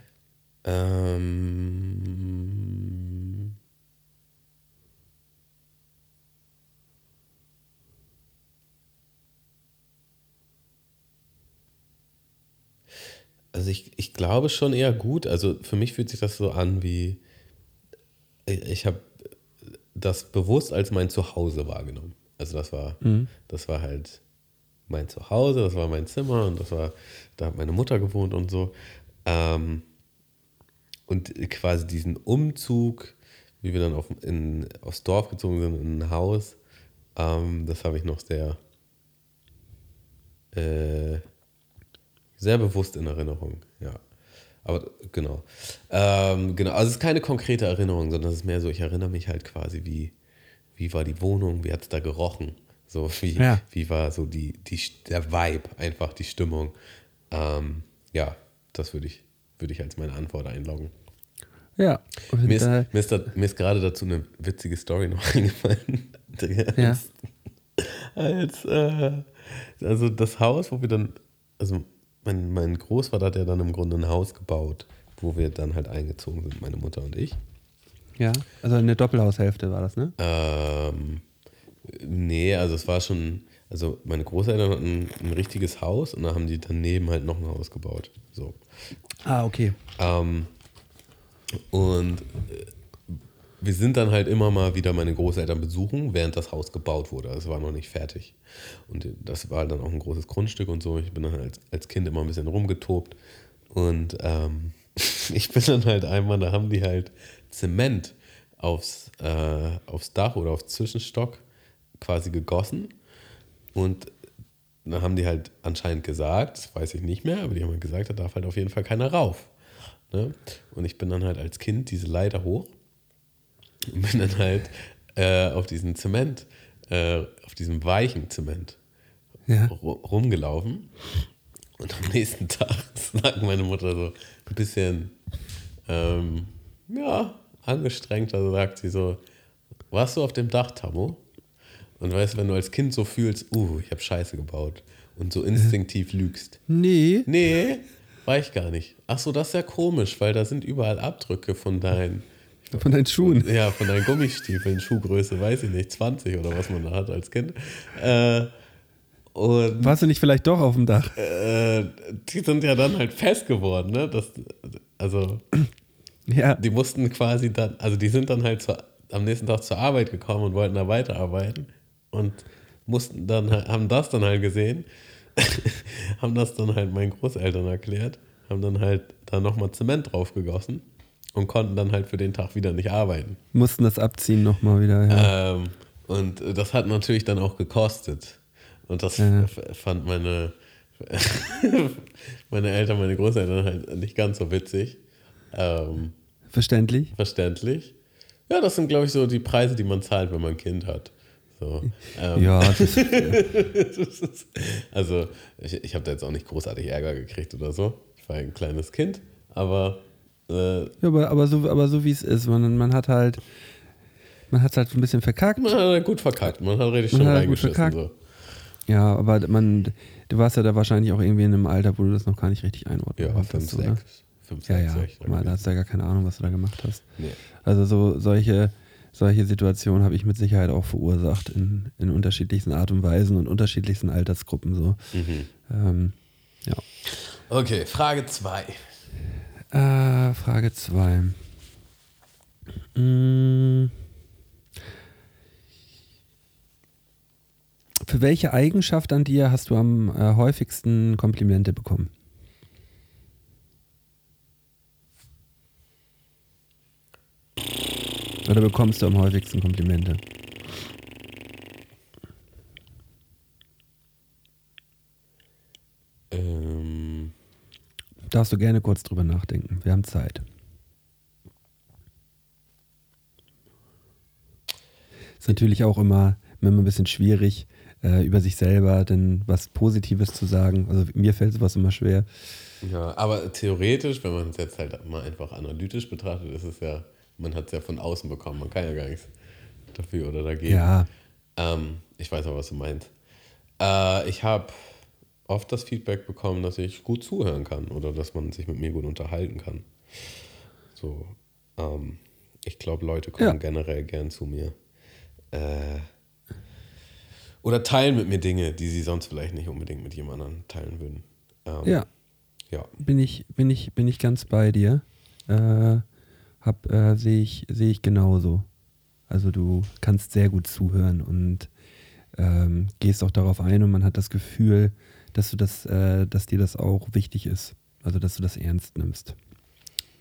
Ähm, also ich, ich glaube schon eher gut. Also für mich fühlt sich das so an wie, ich, ich habe das bewusst als mein Zuhause wahrgenommen. Also das war, das war halt mein Zuhause, das war mein Zimmer und das war, da hat meine Mutter gewohnt und so. Ähm, und quasi diesen Umzug, wie wir dann auf, in, aufs Dorf gezogen sind, in ein Haus, ähm, das habe ich noch sehr, äh, sehr bewusst in Erinnerung. Aber genau. Ähm, genau, also es ist keine konkrete Erinnerung, sondern es ist mehr so, ich erinnere mich halt quasi, wie, wie war die Wohnung, wie hat es da gerochen, so wie, Ja. wie war so die, die, der Vibe, einfach die Stimmung. Ähm, ja, das würde ich, würde ich als meine Antwort einloggen. Ja. Mir ist, mir ist, da, mir ist gerade dazu eine witzige Story noch eingefallen. Ja. Als, als äh, also das Haus, wo wir dann, also mein, mein Großvater hat ja dann im Grunde ein Haus gebaut, wo wir dann halt eingezogen sind, meine Mutter und ich. ja, also eine Doppelhaushälfte war das, ne? Ähm, nee, also es war schon, also meine Großeltern hatten ein richtiges Haus und da haben die daneben halt noch ein Haus gebaut. So. Ah, okay. Ähm, und äh, wir sind dann halt immer mal wieder meine Großeltern besuchen, während das Haus gebaut wurde. Es war noch nicht fertig. Und das war dann auch ein großes Grundstück und so. Ich bin dann als, als Kind immer ein bisschen rumgetobt. Und ähm, ich bin dann halt einmal, da haben die halt Zement aufs, äh, aufs Dach oder aufs Zwischenstock quasi gegossen. Und dann haben die halt anscheinend gesagt, das weiß ich nicht mehr, aber die haben halt gesagt, da darf halt auf jeden Fall keiner rauf. Ne? Und ich bin dann halt als Kind diese Leiter hoch und bin dann halt äh, auf diesen Zement, äh, auf diesem weichen Zement Ja. ru- rumgelaufen. Und am nächsten Tag sagt meine Mutter so ein bisschen, ähm, ja, angestrengt, also sagt sie so, warst du auf dem Dach, Tammo? Und weißt du, wenn du als Kind so fühlst, uh, ich habe Scheiße gebaut und so instinktiv lügst. Nee. Nee, war ich gar nicht. Ach so, das ist ja komisch, weil da sind überall Abdrücke von deinen, Von deinen Schuhen. ja, von deinen Gummistiefeln, Schuhgröße, weiß ich nicht, 20 oder was man da hat als Kind. Äh, und Warst du nicht vielleicht doch auf dem Dach? äh, die sind ja dann halt fest geworden, ne? Das, also, Ja. die mussten quasi dann, also die sind dann halt zur, am nächsten Tag zur Arbeit gekommen und wollten da weiterarbeiten und mussten dann, haben das dann halt gesehen, haben das dann halt meinen Großeltern erklärt, haben dann halt da nochmal Zement drauf gegossen und konnten dann halt für den Tag wieder nicht arbeiten. Mussten das abziehen nochmal wieder. Ja. Ähm, und das hat natürlich dann auch gekostet. Und das Ja. fand meine, meine Eltern, meine Großeltern halt nicht ganz so witzig. Ähm, Verständlich. verständlich. Ja, das sind, glaube ich, so die Preise, die man zahlt, wenn man ein Kind hat. So, ähm, Ja, das, Also, ich, ich habe da jetzt auch nicht großartig Ärger gekriegt oder so. Ich war ein kleines Kind, aber äh, ja aber, aber so, aber so wie es ist. Man, man hat halt, man hat halt ein bisschen verkackt. man hat halt gut verkackt. Man hat richtig Man schön hat gut reingeschissen. verkackt. So. Ja, aber man, du warst ja da wahrscheinlich auch irgendwie in einem Alter, wo du das noch gar nicht richtig einordnen Ja, konntest, 5, oder? 6. 5, Ja, 6, ja. 6. Guck mal, da hast du ja gar keine Ahnung, was du da gemacht hast. Nee. Also so solche, solche Situationen habe ich mit Sicherheit auch verursacht in, in unterschiedlichsten Art und Weisen und unterschiedlichsten Altersgruppen so. Mhm. Ähm, ja. Okay, Frage 2. Äh, Frage 2. Mm. Für welche Eigenschaft an dir hast du am äh, häufigsten Komplimente bekommen? Oder bekommst du am häufigsten Komplimente? Darfst du gerne kurz drüber nachdenken. Wir haben Zeit. Ist natürlich auch immer, immer ein bisschen schwierig, äh, über sich selber denn was Positives zu sagen. Also mir fällt sowas immer schwer. ja, aber theoretisch, wenn man es jetzt halt mal einfach analytisch betrachtet, ist es ja, man hat es ja von außen bekommen. Man kann ja gar nichts dafür oder dagegen. Ja, Ähm, ich weiß aber, was du meinst. Äh, ich habe oft das Feedback bekommen, dass ich gut zuhören kann oder dass man sich mit mir gut unterhalten kann. So, ähm, ich glaube, Leute kommen Ja. generell gern zu mir. Äh, oder teilen mit mir Dinge, die sie sonst vielleicht nicht unbedingt mit jemand anderem teilen würden. Ähm, ja, Ja. bin ich, bin ich, bin ich ganz bei dir. Äh, hab, äh, sehe ich, sehe ich genauso. Also du kannst sehr gut zuhören und ähm, gehst auch darauf ein und man hat das Gefühl, dass du das, äh, dass dir das auch wichtig ist. Also dass du das ernst nimmst.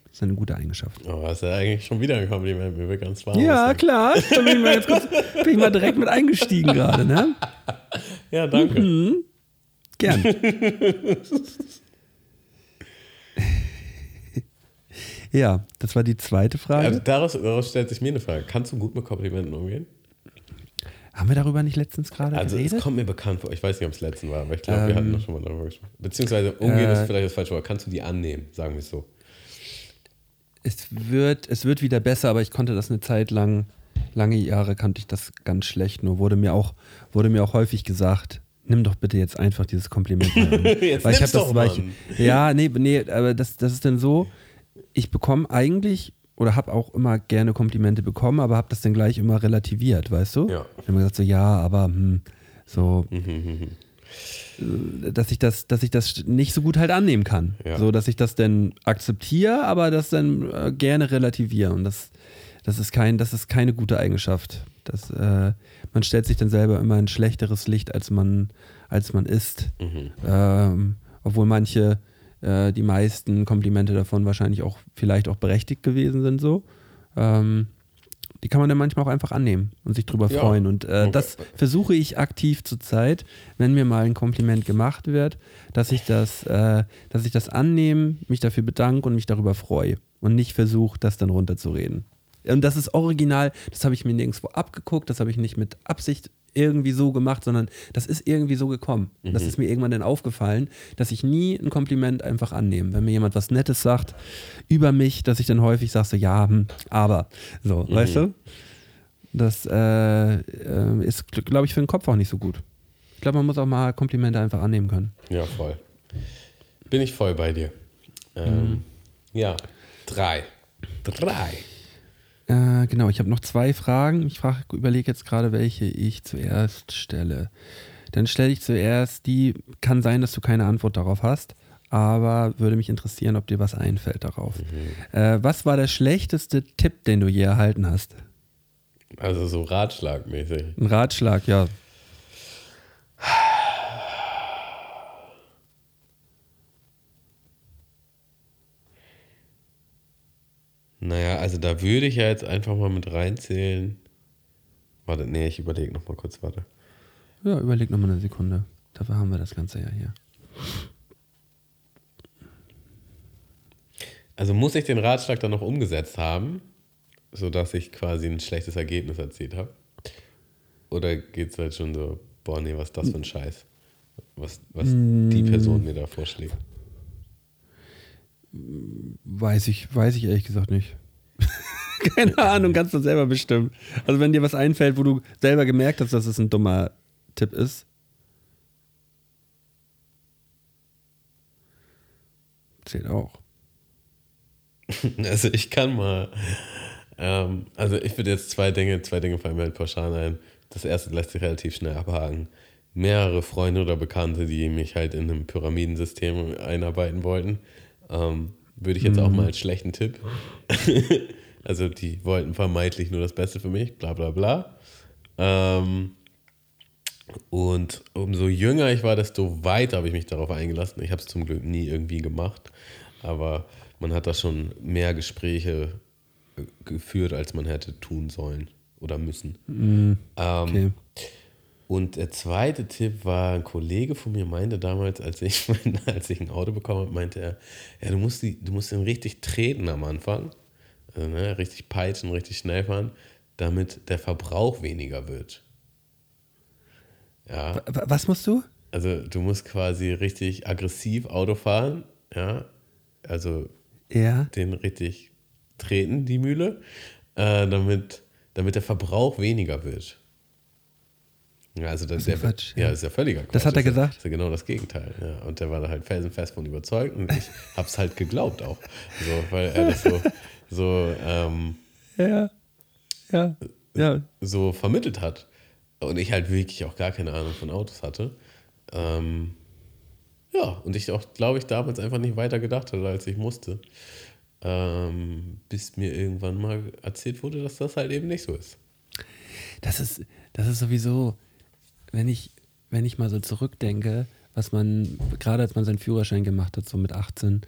Das ist eine gute Eigenschaft. Das ist ja eigentlich schon wieder ein Kompliment. Mir wird ganz warm. Ja, aus dem- klar. Da bin ich mal, jetzt kurz, bin ich mal direkt mit eingestiegen gerade, ne? Ja, danke. Mhm. Gern. ja, das war die zweite Frage. Also daraus, daraus stellt sich mir eine Frage. Kannst du gut mit Komplimenten umgehen? Haben wir darüber nicht letztens gerade Also es geredet? kommt mir bekannt vor. Ich weiß nicht, ob es letzten war, aber ich glaube, wir Ähm, hatten noch schon mal darüber gesprochen. Beziehungsweise umgehen äh, ist vielleicht das falsche Wort. Kannst du die annehmen, sagen wir es so. Es wird, es wird wieder besser, aber ich konnte das eine Zeit lang, lange Jahre kannte ich das ganz schlecht. Nur wurde mir auch, wurde mir auch häufig gesagt, nimm doch bitte jetzt einfach dieses Kompliment mal an. Jetzt weil ich hab das, doch, weil ich. Ja, nee, nee, aber das, das ist dann so, ich bekomme eigentlich oder habe auch immer gerne Komplimente bekommen, aber habe das dann gleich immer relativiert, weißt du? Ja. Ich habe gesagt so, ja, aber hm, so, Mhm, äh, dass ich das, dass ich das nicht so gut halt annehmen kann. Ja. So, dass ich das dann akzeptiere, aber das dann äh, gerne relativiere. Und das, das ist kein, das ist keine gute Eigenschaft. Das, äh, man stellt sich dann selber immer ein schlechteres Licht, als man, als man ist. Mhm. Ähm, obwohl manche, äh, die meisten Komplimente davon wahrscheinlich auch vielleicht auch berechtigt gewesen sind so. Ähm, Die kann man dann manchmal auch einfach annehmen und sich drüber Ja. freuen. Und äh, Okay. das versuche ich aktiv zur Zeit, wenn mir mal ein Kompliment gemacht wird, dass ich das, äh, dass ich das annehme, mich dafür bedanke und mich darüber freue. Und nicht versuche, das dann runterzureden. Und das ist original, das habe ich mir nirgendwo abgeguckt, das habe ich nicht mit Absicht irgendwie so gemacht, sondern das ist irgendwie so gekommen. Das ist mir irgendwann dann aufgefallen, dass ich nie ein Kompliment einfach annehme. Wenn mir jemand was Nettes sagt über mich, dass ich dann häufig sage so, ja, hm, aber, so, weißt du? Das äh, äh, ist, glaube ich, für den Kopf auch nicht so gut. Ich glaube, man muss auch mal Komplimente einfach annehmen können. Ja, voll. Bin ich voll bei dir. Ähm, Ja, drei. Drei. Äh, genau, ich habe noch zwei Fragen. Ich überlege jetzt gerade, welche ich zuerst stelle. Dann stelle ich zuerst die, kann sein, dass du keine Antwort darauf hast, aber würde mich interessieren, ob dir was einfällt darauf. Äh, was war der schlechteste Tipp, den du je erhalten hast? Also so ratschlagmäßig. Ein Ratschlag, ja. Naja, also da würde ich ja jetzt einfach mal mit reinzählen. Warte, nee, ich überlege noch mal kurz, warte. Ja, überleg nochmal eine Sekunde. Dafür haben wir das Ganze ja hier. Also muss ich den Ratschlag dann noch umgesetzt haben, sodass ich quasi ein schlechtes Ergebnis erzielt habe? Oder geht es halt schon so, boah, nee, was ist das für ein Scheiß? Was, was die Person mir da vorschlägt. Weiß ich, weiß ich ehrlich gesagt nicht. Keine Ahnung, kannst du selber bestimmen. Also wenn dir was einfällt, wo du selber gemerkt hast, dass es ein dummer Tipp ist. Zählt auch. Also ich kann mal, ähm, also ich würde jetzt zwei Dinge, zwei Dinge fallen mir halt pauschal ein. Das erste lässt sich relativ schnell abhaken. Mehrere Freunde oder Bekannte, die mich halt in einem Pyramidensystem einarbeiten wollten, ähm, würde ich jetzt auch mal als schlechten Tipp. also die wollten vermeintlich nur das Beste für mich, bla bla bla. Ähm, und umso jünger ich war, desto weiter habe ich mich darauf eingelassen. Ich habe es zum Glück nie irgendwie gemacht, aber man hat da schon mehr Gespräche geführt, als man hätte tun sollen oder müssen. Ähm, Okay. Und der zweite Tipp war, ein Kollege von mir meinte damals, als ich, mein, als ich ein Auto bekommen habe, meinte er, ja, du musst, die, du musst den richtig treten am Anfang, also, ne, richtig peitschen, richtig schnell fahren, damit der Verbrauch weniger wird. Ja, Was musst du? also du musst quasi richtig aggressiv Auto fahren, ja, also Ja. den richtig treten, die Mühle, äh, damit, damit der Verbrauch weniger wird. Ja, also das, ist ja Quatsch, ja. das ist ja völliger Quatsch. Das hat er gesagt? Das ist ja genau das Gegenteil. Ja. Und der war da halt felsenfest von überzeugt und ich hab's halt geglaubt auch. So, weil er das so, so, ähm, Ja. Ja. Ja. so vermittelt hat. Und ich halt wirklich auch gar keine Ahnung von Autos hatte. Ähm, ja, und ich auch, glaube ich, damals einfach nicht weiter gedacht hatte, als ich musste. Ähm, bis mir irgendwann mal erzählt wurde, dass das halt eben nicht so ist. Das ist, das ist sowieso, wenn ich, wenn ich mal so zurückdenke, was man, gerade als man seinen Führerschein gemacht hat, so mit 18,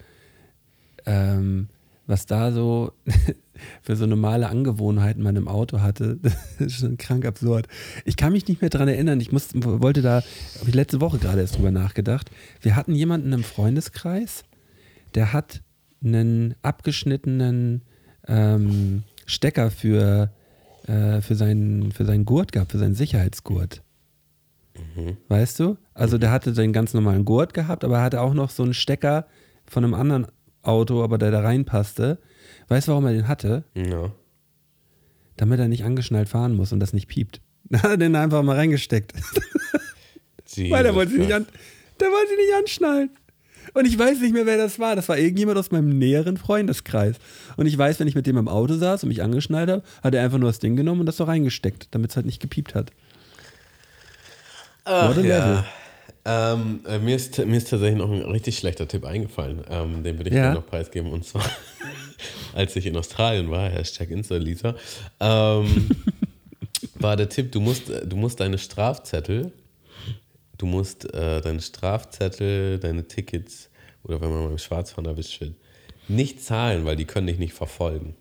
ähm, was da so für so normale Angewohnheiten man im Auto hatte, das ist schon krank absurd. Ich kann mich nicht mehr dran erinnern. Ich musste, wollte da, habe ich letzte Woche gerade erst drüber nachgedacht. Wir hatten jemanden im Freundeskreis, der hat einen abgeschnittenen ähm, Stecker für, äh, für, seinen, für seinen Gurt gehabt, für seinen Sicherheitsgurt. Weißt du? Also der hatte seinen ganz normalen Gurt gehabt, aber er hatte auch noch so einen Stecker von einem anderen Auto, aber der da reinpasste. Weißt du, warum er den hatte? Ja. Damit er nicht angeschnallt fahren muss und das nicht piept. Da hat er den einfach mal reingesteckt. Weil der wollte, sie nicht an, der wollte sie nicht anschnallen. Und ich weiß nicht mehr, wer das war. Das war irgendjemand aus meinem näheren Freundeskreis. Und ich weiß, wenn ich mit dem im Auto saß und mich angeschnallt habe, hat er einfach nur das Ding genommen und das so reingesteckt, damit es halt nicht gepiept hat. Ach, What a level. Ähm, äh, mir, ist, mir ist tatsächlich noch ein richtig schlechter Tipp eingefallen. Ähm, den würde ich Ja. gerne noch preisgeben. Und zwar, als ich in Australien war, Hashtag Insta-Lisa, ähm, war der Tipp, du musst, du musst deine Strafzettel, du musst äh, deine Strafzettel, deine Tickets oder wenn man beim Schwarzfahren erwischt wird, nicht zahlen, weil die können dich nicht verfolgen.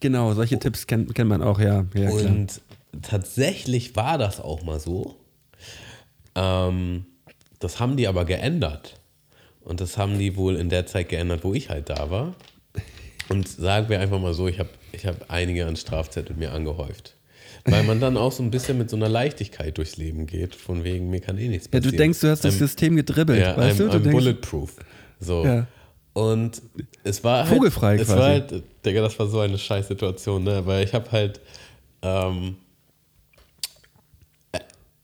Genau, solche Tipps kennt, kennt man auch, ja. ja. Und tatsächlich war das auch mal so. Ähm, das haben die aber geändert. Und das haben die wohl in der Zeit geändert, wo ich halt da war. Und sagen wir einfach mal so, ich habe ich hab einige an Strafzettel mir angehäuft. Weil man dann auch so ein bisschen mit so einer Leichtigkeit durchs Leben geht, von wegen, mir kann eh nichts Ja, passieren. du denkst, du hast das I'm- System gedribbelt, ja, weißt I'm, du? du I'm bulletproof. So. Ja. Und es war halt, Vogelfrei es quasi. war halt, Digga, das war so eine scheiß Situation, ne? Weil ich habe halt, ähm,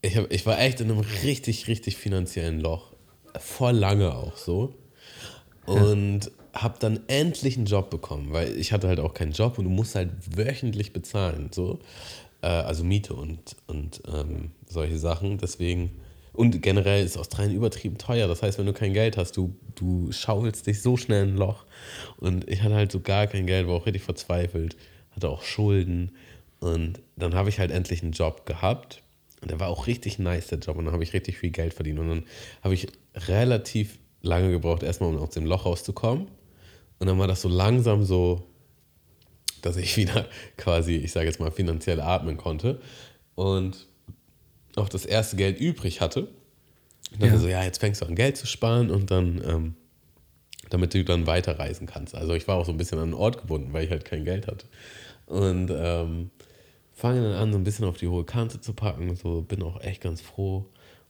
ich, hab, ich war echt in einem richtig, richtig finanziellen Loch. Vor lange auch so. Und habe dann endlich einen Job bekommen, weil ich hatte halt auch keinen Job und du musst halt wöchentlich bezahlen, so. Äh, also Miete und, und ähm, solche Sachen. Deswegen, und generell ist Australien übertrieben teuer. Das heißt, wenn du kein Geld hast, du, du schaufelst dich so schnell in ein Loch. Und ich hatte halt so gar kein Geld, war auch richtig verzweifelt, hatte auch Schulden. Und dann habe ich halt endlich einen Job gehabt. Und der war auch richtig nice, der Job. Und dann habe ich richtig viel Geld verdient. Und dann habe ich relativ lange gebraucht, erstmal um aus dem Loch rauszukommen. Und dann war das so langsam so, dass ich wieder quasi, ich sage jetzt mal, finanziell atmen konnte. Und auch das erste Geld übrig hatte. Und dann Ja. so, ja, jetzt fängst du an, Geld zu sparen und dann, ähm, damit du dann weiterreisen kannst. Also ich war auch so ein bisschen an einen Ort gebunden, weil ich halt kein Geld hatte. Und ähm, fange dann an, so ein bisschen auf die hohe Kante zu packen. So bin auch echt ganz froh.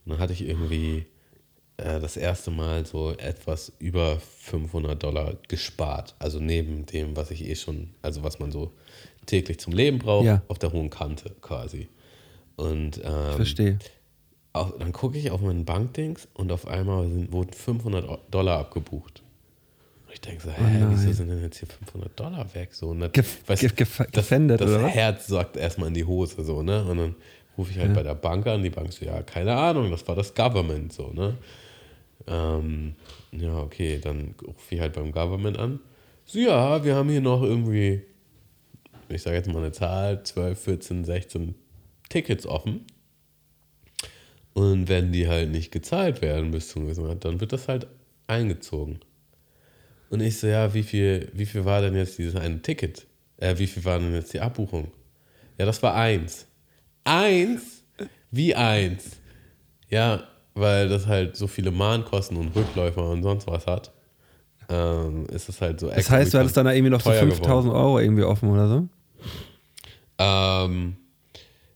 Und dann hatte ich irgendwie äh, das erste Mal so etwas über 500 Dollar gespart. Also neben dem, was ich eh schon, also was man so täglich zum Leben braucht, Ja. auf der hohen Kante quasi. Und ähm, verstehe. auch, dann gucke ich auf meinen Bankdings und auf einmal sind, wurden 500 Dollar abgebucht. Und ich denke so, hä, Oh wieso sind denn jetzt hier 500 Dollar weg? So, und das, Gef- gef- das, gefändet, das oder was? Herz sagt erstmal in die Hose, so, ne? Und dann rufe ich halt bei der Bank an, die Bank so, ja, keine Ahnung, das war das Government, so, ne? Ähm, ja, okay, dann rufe ich halt beim Government an. So, ja, wir haben hier noch irgendwie, ich sage jetzt mal eine Zahl, 12, 14, 16 Tickets offen. Und wenn die halt nicht gezahlt werden bis zum gewissen dann wird das halt eingezogen. Und ich so, ja, wie viel, wie viel war denn jetzt dieses eine Ticket? Äh, wie viel war denn jetzt die Abbuchung? Ja, das war eins. Eins? Wie eins? Ja, weil das halt so viele Mahnkosten und Rückläufer und sonst was hat. Ähm, ist es halt so Das heißt, du hattest dann da irgendwie noch so teuer 5000 Euro irgendwie offen oder so? Ähm,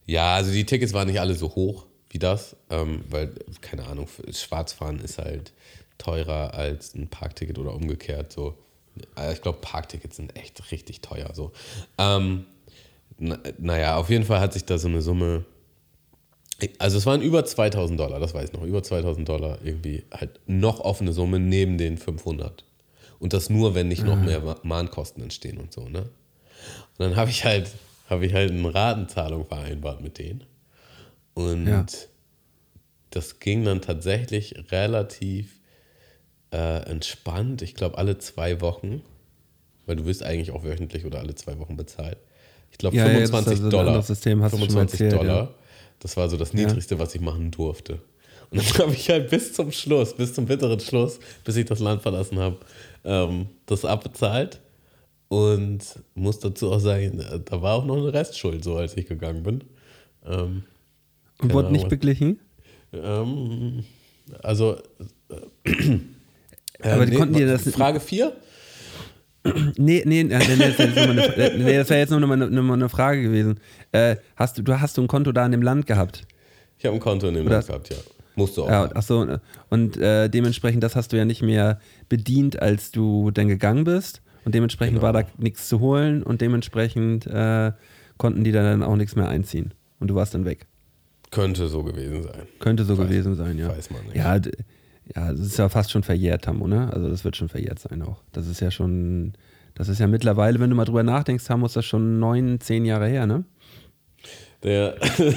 ja, also die Tickets waren nicht alle so hoch wie das, ähm, weil, keine Ahnung, Schwarzfahren ist halt teurer als ein Parkticket oder umgekehrt. So. Äh, Ich glaube, Parktickets sind echt richtig teuer. So. Ähm, na, naja, auf jeden Fall hat sich da so eine Summe. Also es waren über 2000 Dollar, das weiß ich noch, über 2000 Dollar irgendwie halt noch offene Summe neben den 500. Und das nur, wenn nicht noch mehr Ma- Mahnkosten entstehen und so, ne? Und dann habe ich halt, habe ich halt eine Ratenzahlung vereinbart mit denen. Und Ja. das ging dann tatsächlich relativ äh, entspannt. Ich glaube, alle zwei Wochen, weil du wirst eigentlich auch wöchentlich oder alle zwei Wochen bezahlt. Ich glaube, Ja, ja, das ist 25 also ein Dollar. System, hast du schon mal 25 erzählt, Dollar. ja. Das war so das Niedrigste, was ich machen durfte. Und dann habe ich halt bis zum Schluss, bis zum bitteren Schluss, bis ich das Land verlassen habe, ähm, das abbezahlt. Und muss dazu auch sagen, äh, da war auch noch eine Restschuld, so als ich gegangen bin. Ähm, wurde nicht Ahnung. beglichen? ähm, also. Äh, Aber die konnten dir das- Frage 4? Nee, nee, nee, nee, das wäre jetzt nur mal eine, äh, nee, jetzt nur mal eine, mal eine Frage gewesen. Äh, hast du, du hast du ein Konto da in dem Land gehabt? Ich habe ein Konto in dem Oder- Land gehabt, ja. Musst du auch. Ja, haben. ach so, und äh, dementsprechend, das hast du ja nicht mehr bedient, als du dann gegangen bist. Und dementsprechend Genau. war da nichts zu holen und dementsprechend äh, konnten die dann auch nichts mehr einziehen. Und du warst dann weg. Könnte so gewesen sein. Könnte so Weiß- gewesen sein, ja. weiß man nicht. Ja, ja, das ist ja fast schon verjährt, Tammo, ne? Also das wird schon verjährt sein auch. Das ist ja schon, das ist ja mittlerweile, wenn du mal drüber nachdenkst, Tammo, ist das schon neun, zehn Jahre her, ne? Der,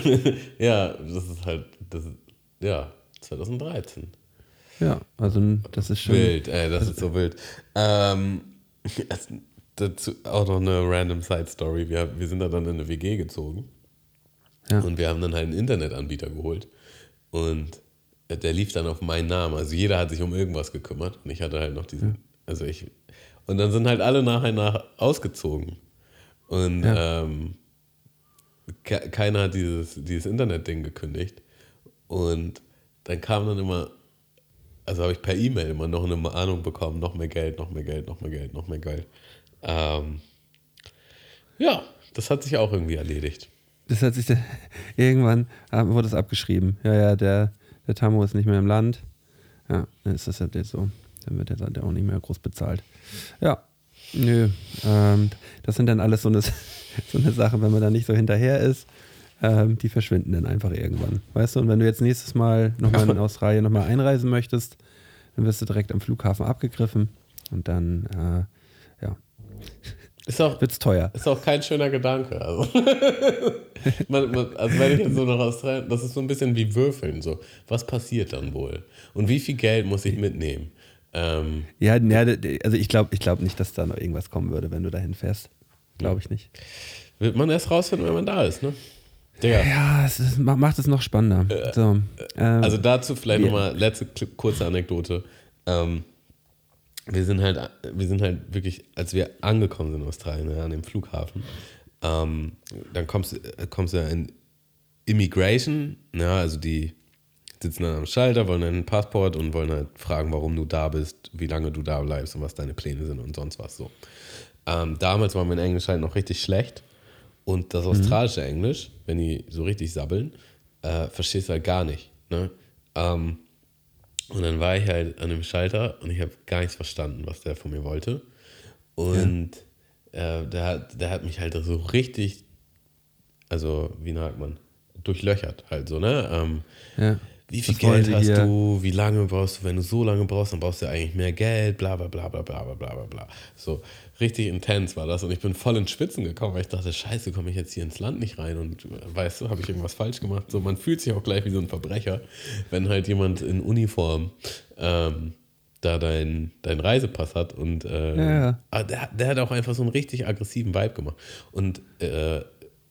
ja, das ist halt, das ja, 2013. Ja, also das ist schon. Wild, ey, das ist so wild. Ähm, dazu auch noch eine random Side Story. Wir, wir sind da dann in eine WG gezogen Ja. und wir haben dann halt einen Internetanbieter geholt und der lief dann auf meinen Namen. Also jeder hat sich um irgendwas gekümmert und ich hatte halt noch diesen, also ich, und dann sind halt alle nach und nach ausgezogen. Und Ja. ähm, ke keiner hat dieses, dieses Internet-Ding gekündigt. Und dann kam dann immer, also habe ich per E-Mail immer noch eine Mahnung bekommen, noch mehr Geld, noch mehr Geld, noch mehr Geld, noch mehr Geld. Ähm, ja, das hat sich auch irgendwie erledigt. Das hat sich dann, irgendwann ah, wurde es abgeschrieben. Ja, ja, der, der Tammo ist nicht mehr im Land. Ja, dann ist das halt jetzt so. Dann wird er halt auch nicht mehr groß bezahlt. Ja, nö. Ähm, das sind dann alles so eine, so eine Sache, wenn man da nicht so hinterher ist. Ähm, die verschwinden dann einfach irgendwann. Weißt du, und wenn du jetzt nächstes Mal nochmal in Australien nochmal einreisen möchtest, dann wirst du direkt am Flughafen abgegriffen und dann, äh, ja, Ist auch, wird's teuer. ist auch kein schöner Gedanke. Also, man, man, also wenn ich jetzt so nach Australien, das ist so ein bisschen wie Würfeln. So. Was passiert dann wohl? Und wie viel Geld muss ich mitnehmen? Ähm, Ja, ja also ich glaube ich glaub nicht, dass da noch irgendwas kommen würde, wenn du dahin fährst. Glaube ich nicht. wird man erst rausfinden, wenn man da ist, ne? Digga. Ja, es ist, ma- macht es noch spannender. so, ähm, Also dazu vielleicht wir- nochmal letzte kurze Anekdote. Ähm, wir sind halt, wir sind halt wirklich, als wir angekommen sind in Australien, ja, an dem Flughafen, ähm, dann kommst, du- äh, kommst du ja in Immigration, ja, also die sitzen dann am Schalter, wollen deinen Passport und wollen halt fragen, warum du da bist, wie lange du da bleibst und was deine Pläne sind und sonst was so. Ähm, damals war mein Englisch halt noch richtig schlecht und das australische Englisch, wenn die so richtig sabbeln, äh, verstehst du halt gar nicht. Ne? Ähm, und dann war ich halt an dem Schalter und ich habe gar nichts verstanden, was der von mir wollte. Und äh, der, hat, der hat mich halt so richtig, also wie sagt man, durchlöchert halt so, ne? Ähm, ja. wie viel Was Geld hast hier? du? Wie lange brauchst du? Wenn du so lange brauchst, dann brauchst du eigentlich mehr Geld, bla bla bla bla bla bla bla bla bla. So, richtig intens war das. Und ich bin voll ins Schwitzen gekommen, weil ich dachte, scheiße, komme ich jetzt hier ins Land nicht rein und weißt du, habe ich irgendwas falsch gemacht? So, man fühlt sich auch gleich wie so ein Verbrecher, wenn halt jemand in Uniform ähm, da deinen dein Reisepass hat und äh, Ja, ja. aber der, der hat auch einfach so einen richtig aggressiven Vibe gemacht und äh,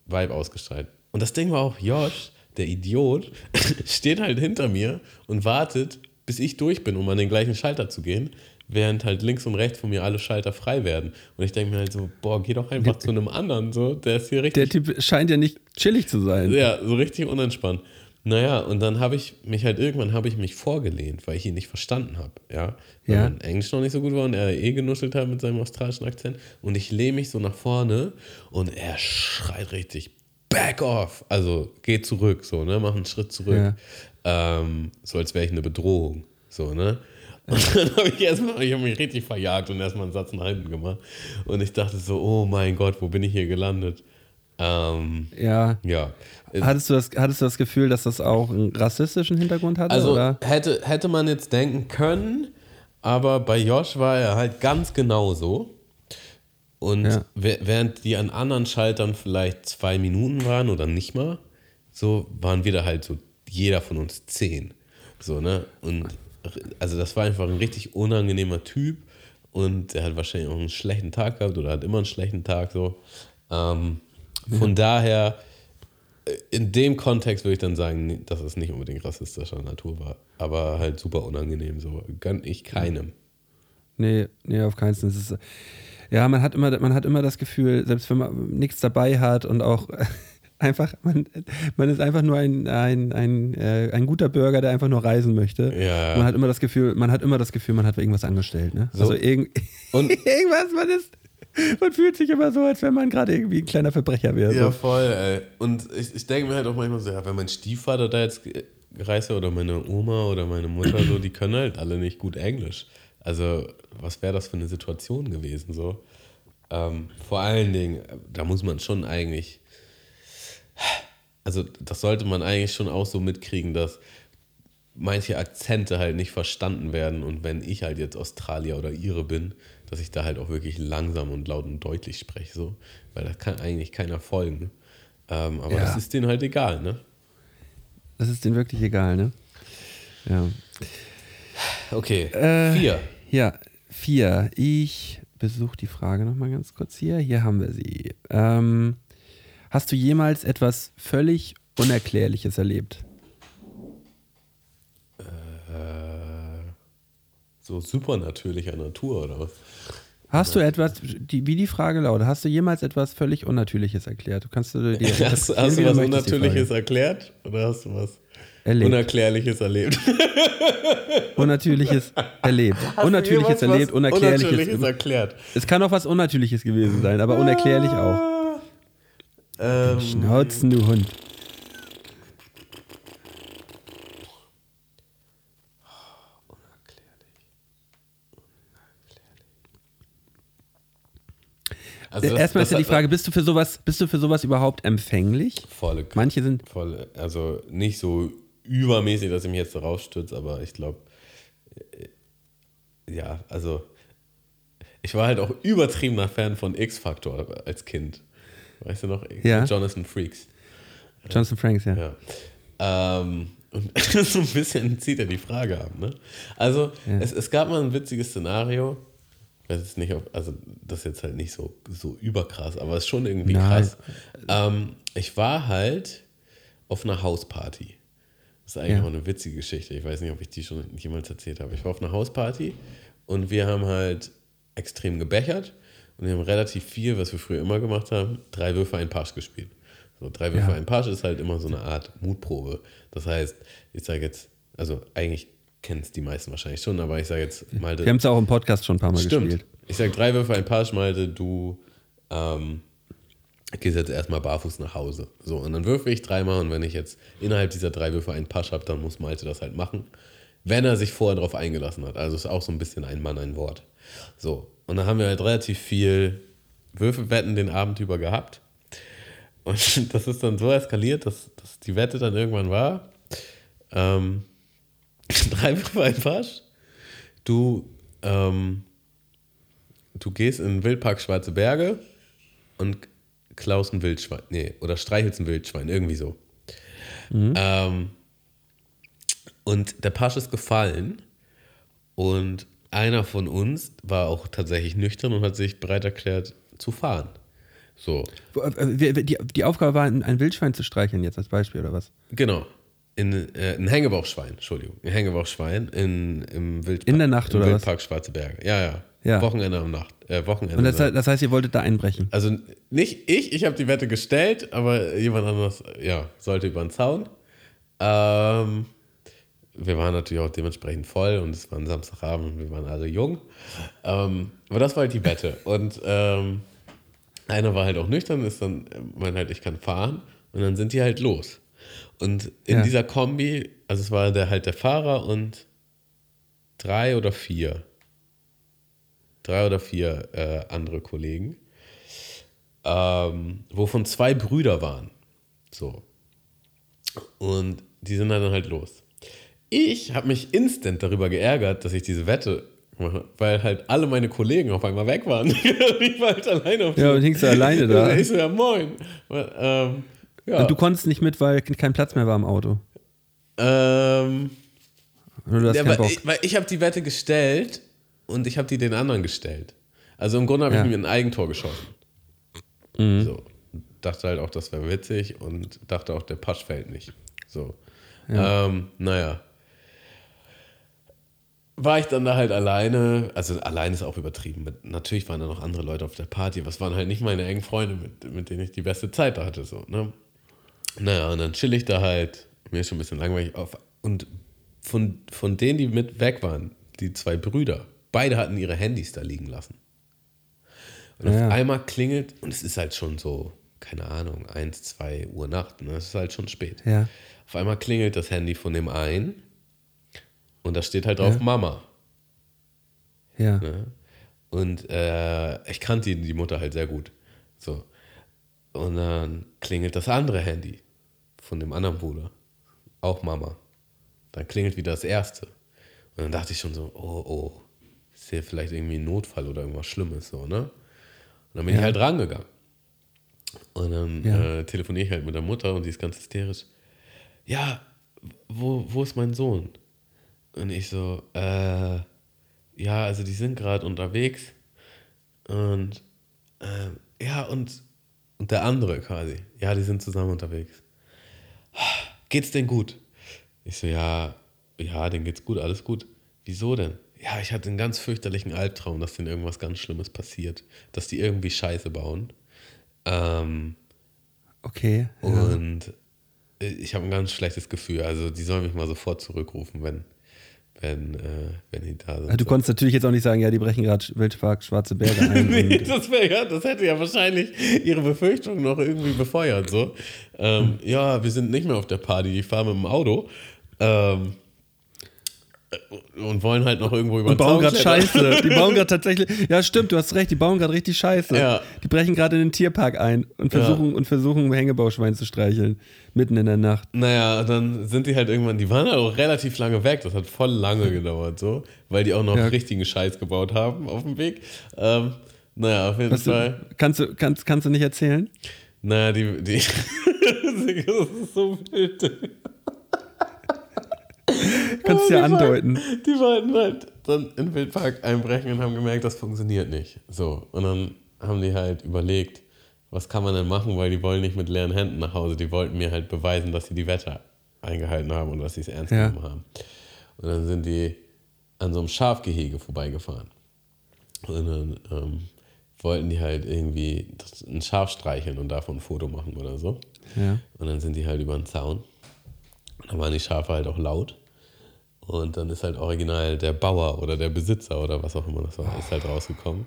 Vibe ausgestrahlt. Und das Ding war auch, Josh, der Idiot, steht halt hinter mir und wartet, bis ich durch bin, um an den gleichen Schalter zu gehen, während halt links und rechts von mir alle Schalter frei werden. Und ich denke mir halt so, boah, geh doch einfach zu einem anderen, so, der ist hier Der richtig Typ scheint ja nicht chillig zu sein. ja, so richtig unentspannt. Naja, und dann habe ich mich halt irgendwann habe ich mich vorgelehnt, weil ich ihn nicht verstanden habe, ja. Weil Ja. mein Englisch noch nicht so gut war und er eh genuschelt hat mit seinem australischen Akzent. Und ich lehne mich so nach vorne und er schreit richtig, back off. Also geh zurück, so, ne? Mach einen Schritt zurück. Ähm, so als wäre ich eine Bedrohung. So, ne? Und dann habe ich erstmal, ich habe mich richtig verjagt und erstmal einen Satz nach hinten gemacht. Und ich dachte so, oh mein Gott, wo bin ich hier gelandet? Ähm, Ja. ja. Hattest du, das, hattest du das Gefühl, dass das auch einen rassistischen Hintergrund hatte? Also oder? hätte, hätte man jetzt denken können, aber bei Josh war er halt ganz genauso. Und Ja. wä- während die an anderen Schaltern vielleicht zwei Minuten waren oder nicht mal, so waren wir da halt so jeder von uns zehn. So, ne? Und also das war einfach ein richtig unangenehmer Typ und er hat wahrscheinlich auch einen schlechten Tag gehabt oder hat immer einen schlechten Tag so. Ähm, von daher, äh, in dem Kontext würde ich dann sagen, dass es nicht unbedingt rassistischer Natur war, aber halt super unangenehm. So gönn ich keinem. Nee, nee, auf keinen Fall. Ja, man hat, immer, man hat immer das Gefühl, selbst wenn man nichts dabei hat und auch einfach, man, man ist einfach nur ein, ein, ein, äh, ein guter Bürger, der einfach nur reisen möchte. Ja. Man hat immer das Gefühl, man hat immer das Gefühl, man hat irgendwas angestellt. Ne? So. Also Und- irgendwas, man ist, man fühlt sich immer so, als wenn man gerade irgendwie ein kleiner Verbrecher wäre. Ja, So. voll, ey. Und ich, ich denke mir halt auch manchmal so, ja, wenn mein Stiefvater da jetzt gereist wäre oder meine Oma oder meine Mutter so, die können halt alle nicht gut Englisch. Also, was wäre das für eine Situation gewesen so? Ähm, vor allen Dingen, da muss man schon eigentlich, also das sollte man eigentlich schon auch so mitkriegen, dass manche Akzente halt nicht verstanden werden und wenn ich halt jetzt Australier oder Ire bin, dass ich da halt auch wirklich langsam und laut und deutlich spreche, so, weil da kann eigentlich keiner folgen. Ähm, aber Ja. das ist denen halt egal, ne? Das ist denen wirklich egal, ne? Ja. Okay, Äh, vier. Ja, vier. Ich besuche die Frage nochmal ganz kurz hier. Hier haben wir sie. Ähm, hast du jemals etwas völlig Unerklärliches erlebt? Äh, so supernatürlicher Natur oder was? Hast du etwas, die, wie die Frage lautet, hast du jemals etwas völlig Unnatürliches erklärt? Du kannst du dir Hast, hast du was. Unnatürliches erklärt oder hast du was erlebt? Unerklärliches erlebt? Unnatürliches erlebt. Unnatürliches Jemals erlebt, Unerklärliches. Unnatürliches erklärt. Es kann auch was Unnatürliches gewesen sein, aber unerklärlich auch. Ähm, Schnauzen, du Hund. also das- Erstmal das ist ja die Frage, bist du für sowas, bist du für sowas überhaupt empfänglich? Volle, Manche sind, voll, also nicht so übermäßig, dass ich mich jetzt darauf stürze, aber ich glaube, ja, also ich war halt auch übertriebener Fan von X-Factor als Kind. Weißt du noch? Ja. Jonathan Freaks. Jonathan Franks, ja. Ja. Ähm, und so ein bisschen zieht er die Frage ab. Ne? Also, Ja. es, es gab mal ein witziges Szenario. Ich weiß jetzt nicht, ob, also das ist jetzt halt nicht so, so überkrass, aber es ist schon irgendwie Nein. krass. Ähm, ich war halt auf einer Hausparty. Das ist eigentlich Ja. auch eine witzige Geschichte. Ich weiß nicht, ob ich die schon jemals erzählt habe. Ich war auf einer Hausparty und wir haben halt extrem gebechert und wir haben relativ viel, was wir früher immer gemacht haben, drei Würfe, ein Pasch gespielt. So, drei Würfe, Ja. ein Pasch ist halt immer so eine Art Mutprobe. Das heißt, ich sage jetzt, also eigentlich kennen es die meisten wahrscheinlich schon, aber ich sage jetzt mal, Wir haben es ja auch im Podcast schon ein paar Mal Stimmt. gespielt. Ich sag drei Würfe, ein Pasch, Malte, du ähm, gehst jetzt erstmal barfuß nach Hause. So, und dann würfe ich dreimal und wenn ich jetzt innerhalb dieser drei Würfe einen Pasch habe, dann muss Malte das halt machen. Wenn er sich vorher darauf eingelassen hat. Also ist auch so ein bisschen ein Mann, ein Wort. So, und dann haben wir halt relativ viel Würfelwetten den Abend über gehabt. Und das ist dann so eskaliert, dass, dass die Wette dann irgendwann war. Ähm, drei Würfe, ein Pasch. Du, ähm, du gehst in den Wildpark Schwarze Berge und klaust ein Wildschwein. Nee, oder streichelst ein Wildschwein, irgendwie so. Ähm, und der Pasch ist gefallen und einer von uns war auch tatsächlich nüchtern und hat sich bereit erklärt zu fahren. So, Äh, Die, die Aufgabe war, ein ein Wildschwein zu streicheln, jetzt als Beispiel, oder was? genau. In, äh, ein Hängebauchschwein, Entschuldigung. Ein Hängebauchschwein in, im Wildpark. In der Nacht im oder was? Wildpark Schwarze Berge. Ja, ja. Ja. Wochenende am Nacht. Äh, Wochenende. Und das, Nacht. das heißt, ihr wolltet da einbrechen. Also nicht ich, ich habe die Wette gestellt, aber jemand anderes, ja, sollte über den Zaun. Ähm, wir waren natürlich auch dementsprechend voll und es war ein Samstagabend und wir waren alle jung. Ähm, aber das war halt die Wette. Und ähm, einer war halt auch nüchtern, ist dann, meint halt, ich kann fahren. Und dann sind die halt los. Und in Ja. dieser Kombi, also es war der halt der Fahrer und drei oder vier, drei oder vier äh, andere Kollegen, ähm, wovon zwei Brüder waren. So. Und die sind dann halt los. Ich habe mich instant darüber geärgert, dass ich diese Wette mache, weil halt alle meine Kollegen auf einmal weg waren. ich war halt alleine auf Ja, und hingst du alleine da. Ich so, ja, moin. Ähm, ja. Und du konntest nicht mit, weil kein Platz mehr war im Auto. ähm, ja, weil ich, weil ich habe die Wette gestellt und ich habe die den anderen gestellt. Also im Grunde habe Ja. ich mir ein Eigentor geschossen. Mhm. So. Dachte halt auch, das wäre witzig und dachte auch, der Pasch fällt nicht. So. Ähm, naja. War ich dann da halt alleine, also allein ist auch übertrieben. Natürlich waren da noch andere Leute auf der Party, aber es waren halt nicht meine engen Freunde, mit, mit denen ich die beste Zeit da hatte. So, ne? Naja, und dann chill ich da halt, mir ist schon ein bisschen langweilig auf. Und von, von denen, die mit weg waren, die zwei Brüder, beide hatten ihre Handys da liegen lassen. Und Ja. auf einmal klingelt, und es ist halt schon so, keine Ahnung, 1, 2 Uhr Nacht, ne? es ist halt schon spät. Ja. Auf einmal klingelt das Handy von dem einen und da steht halt drauf Ja. Mama. Ja. Ne? Und äh, ich kannte die, die Mutter halt sehr gut. So. Und dann klingelt das andere Handy von dem anderen Bruder. Auch Mama. Dann klingelt wieder das erste. Und dann dachte ich schon so, oh, oh, ist hier vielleicht irgendwie ein Notfall oder irgendwas Schlimmes, so, ne? Und dann bin ich Ja. halt rangegangen. Und dann Ja. äh, telefoniere ich halt mit der Mutter und die ist ganz hysterisch. Ja, wo, wo ist mein Sohn? Und ich so, äh, ja, also die sind gerade unterwegs. Und ähm, ja, und, und der andere quasi. Ja, die sind zusammen unterwegs. Geht's denn gut? Ich so, ja, ja, denen geht's gut, alles gut. Wieso denn? ja, ich hatte einen ganz fürchterlichen Albtraum, dass denen irgendwas ganz Schlimmes passiert. Dass die irgendwie Scheiße bauen. Ähm, Okay. Ja. und äh, ich habe ein ganz schlechtes Gefühl. Also die sollen mich mal sofort zurückrufen, wenn, wenn, äh, wenn die da sind. Ah, Du konntest natürlich jetzt auch nicht sagen, ja, die brechen gerade Wildpark Schwarze Berge ein. nee, das, wär, ja, das hätte ja wahrscheinlich ihre Befürchtungen noch irgendwie befeuert. So. Ähm, ja, wir sind nicht mehr auf der Party, die fahren mit dem Auto. Ähm, und wollen halt noch irgendwo über und bauen gerade. Scheiße. Die bauen gerade tatsächlich. Ja, stimmt, du hast recht, die bauen gerade richtig Scheiße. Ja. Die brechen gerade in den Tierpark ein und versuchen, und versuchen ein Hängebauschwein zu streicheln. Mitten in der Nacht. Naja, dann sind die halt irgendwann, die waren halt auch relativ lange weg, das hat voll lange gedauert, so, weil die auch noch Ja. richtigen Scheiß gebaut haben auf dem Weg. Ähm, naja, auf jeden Was Fall. du, kannst, du, kannst, kannst du nicht erzählen? Naja, die, die das ist so wild. Kannst du ja andeuten. Die wollten halt dann in den Wildpark einbrechen und haben gemerkt, das funktioniert nicht. So, und dann haben die halt überlegt, was kann man denn machen, weil die wollen nicht mit leeren Händen nach Hause. Die wollten mir halt beweisen, dass sie die Wetter eingehalten haben und dass sie es ernst Ja. genommen haben. Und dann sind die an so einem Schafgehege vorbeigefahren. Und dann ähm, wollten die halt irgendwie ein Schaf streicheln und davon ein Foto machen oder so. Ja. Und dann sind die halt über den Zaun. Da waren die Schafe halt auch laut. Und dann ist halt original der Bauer oder der Besitzer oder was auch immer das war, ist halt rausgekommen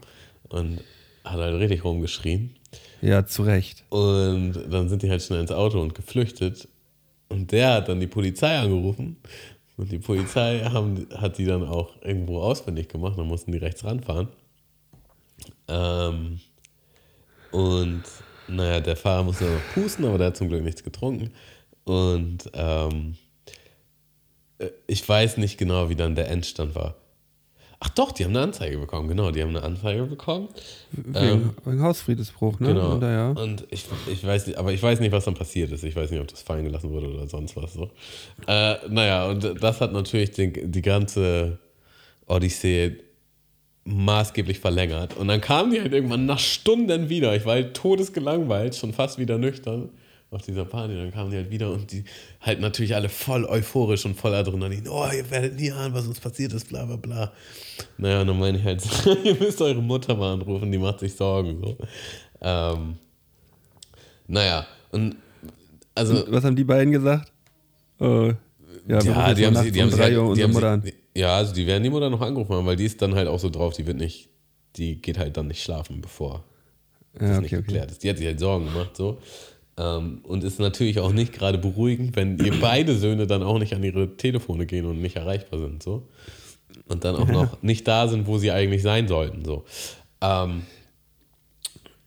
und hat halt richtig rumgeschrien. Ja, zu Recht. Und dann sind die halt schnell ins Auto und geflüchtet. Und der hat dann die Polizei angerufen. Und die Polizei haben, hat die dann auch irgendwo ausfindig gemacht. Dann mussten die rechts ranfahren. Ähm, und naja, der Fahrer musste noch pusten, aber der hat zum Glück nichts getrunken. Und ähm, äh, ich weiß nicht genau, wie dann der Endstand war. Ach doch, die haben eine Anzeige bekommen, genau, die haben eine Anzeige bekommen. Wegen, wegen Hausfriedensbruch, ne? Ähm, Genau. Und, da, ja. Und ich, ich weiß nicht, aber ich weiß nicht, was dann passiert ist. Ich weiß nicht, ob das fallen gelassen wurde oder sonst was so. Äh, naja, und das hat natürlich den, die ganze Odyssee maßgeblich verlängert. Und dann kamen die halt irgendwann nach Stunden wieder. Ich war halt todesgelangweilt, schon fast wieder nüchtern auf dieser Party. Dann kamen die halt wieder und die halt natürlich alle voll euphorisch und voll Adrenalin. Oh, ihr werdet nie ahnen, was uns passiert ist, bla bla bla. Naja, und dann meine ich halt, ihr müsst eure Mutter mal anrufen, die macht sich Sorgen. So. Ähm, naja, und also Was haben die beiden gesagt? Äh, ja, ja, die haben sie, die um haben sie, halt, die haben Mutter sie, ja, also die werden die Mutter noch angerufen haben, weil die ist dann halt auch so drauf, die wird nicht, die geht halt dann nicht schlafen, bevor das Ja, nicht okay, okay. geklärt ist. Die hat sich halt Sorgen gemacht, so. Ähm, und ist natürlich auch nicht gerade beruhigend, wenn ihr beide Söhne dann auch nicht an ihre Telefone gehen und nicht erreichbar sind, so. Und dann auch noch nicht da sind, wo sie eigentlich sein sollten, so. Ähm,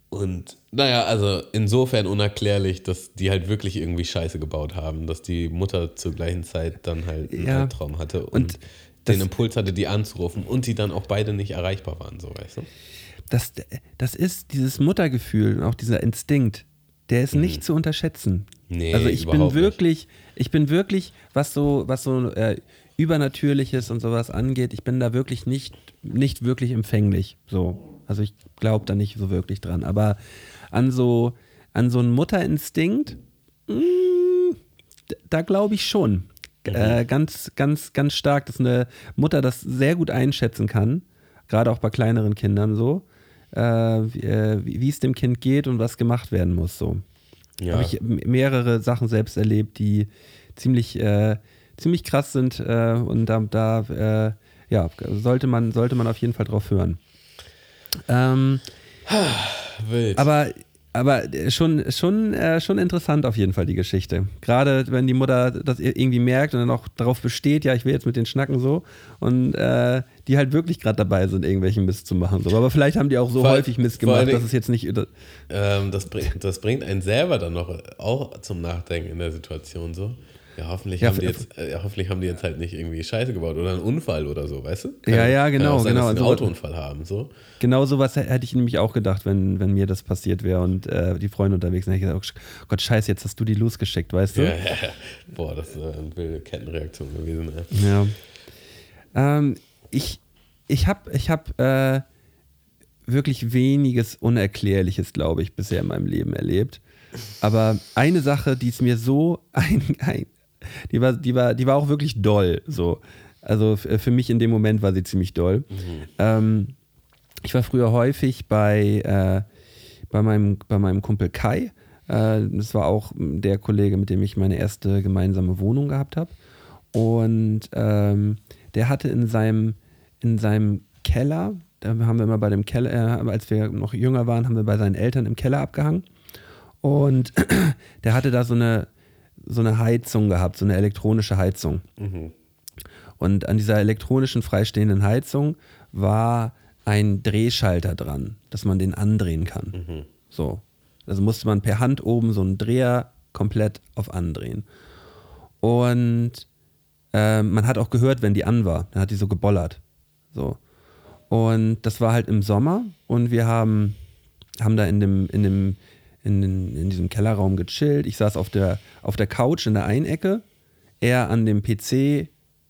und naja, also insofern unerklärlich, dass die halt wirklich irgendwie Scheiße gebaut haben, dass die Mutter zur gleichen Zeit dann halt einen Ja. Albtraum hatte und, Und den Impuls hatte, die anzurufen und die dann auch beide nicht erreichbar waren, so weißt du? Das, das ist dieses Muttergefühl und auch dieser Instinkt, der ist nicht zu unterschätzen. Mhm. Nee, also ich bin überhaupt nicht. wirklich, ich bin wirklich, was so, was so äh, Übernatürliches und sowas angeht, ich bin da wirklich nicht, nicht wirklich empfänglich. So. Also ich glaube da nicht so wirklich dran. Aber an so, an so einen Mutterinstinkt, mh, d- da glaube ich schon. Äh, ganz, ganz, ganz stark, dass eine Mutter das sehr gut einschätzen kann, gerade auch bei kleineren Kindern so, äh, wie äh, wie es dem Kind geht und was gemacht werden muss. So. Ja. Habe ich mehrere Sachen selbst erlebt, die ziemlich, äh, ziemlich krass sind äh, und da, da äh, ja, sollte man, sollte man auf jeden Fall drauf hören. Ähm, Wild. aber aber schon, schon, äh, schon interessant auf jeden Fall die Geschichte. Gerade wenn die Mutter das irgendwie merkt und dann auch darauf besteht, ja, ich will jetzt mit den Schnacken so und äh, die halt wirklich gerade dabei sind, irgendwelchen Mist zu machen. So. Aber vielleicht haben die auch so Vor- häufig Mist gemacht, dass Dingen- es jetzt nicht. ähm, das, bringt, das bringt einen selber dann noch auch zum Nachdenken in der Situation so. Ja, hoffentlich, Ja, haben die jetzt, äh, hoffentlich haben die jetzt halt nicht irgendwie Scheiße gebaut oder einen Unfall oder so, weißt du? Ja, ja, genau, sein, genau. Dass sie einen Also- Autounfall haben, so. Genau sowas hätte ich nämlich auch gedacht, wenn, wenn mir das passiert wäre und äh, die Freunde unterwegs sind. Hätte ich gesagt, oh Gott, scheiße, jetzt hast du die losgeschickt, weißt du? Ja, ja, ja. Boah, das ist äh, eine wilde Kettenreaktion gewesen. Ey. Ja. Ähm, ich ich habe ich hab, äh, wirklich weniges Unerklärliches, glaube ich, bisher in meinem Leben erlebt. Aber eine Sache, die ist mir so ein, ein die war, die war, die war auch wirklich doll. So. Äh, Also f- für mich in dem Moment war sie ziemlich doll. Ähm, ich war früher häufig bei, äh, bei, meinem, bei meinem Kumpel Kai. Äh, das war auch der Kollege, mit dem ich meine erste gemeinsame Wohnung gehabt habe. Und ähm, der hatte in seinem, in seinem Keller, da haben wir immer bei dem Keller, äh, als wir noch jünger waren, haben wir bei seinen Eltern im Keller abgehangen. Und der hatte da so eine, so eine Heizung gehabt, so eine elektronische Heizung. Und an dieser elektronischen freistehenden Heizung war ein Drehschalter dran, dass man den andrehen kann. So. Also musste man per Hand oben so einen Dreher komplett auf andrehen. Und ähm, man hat auch gehört, wenn die an war. Dann hat die so gebollert. So. Und das war halt im Sommer und wir haben, haben da in dem, in dem, in, in diesem Kellerraum gechillt. Ich saß auf der, auf der Couch in der einen Ecke, er an dem PC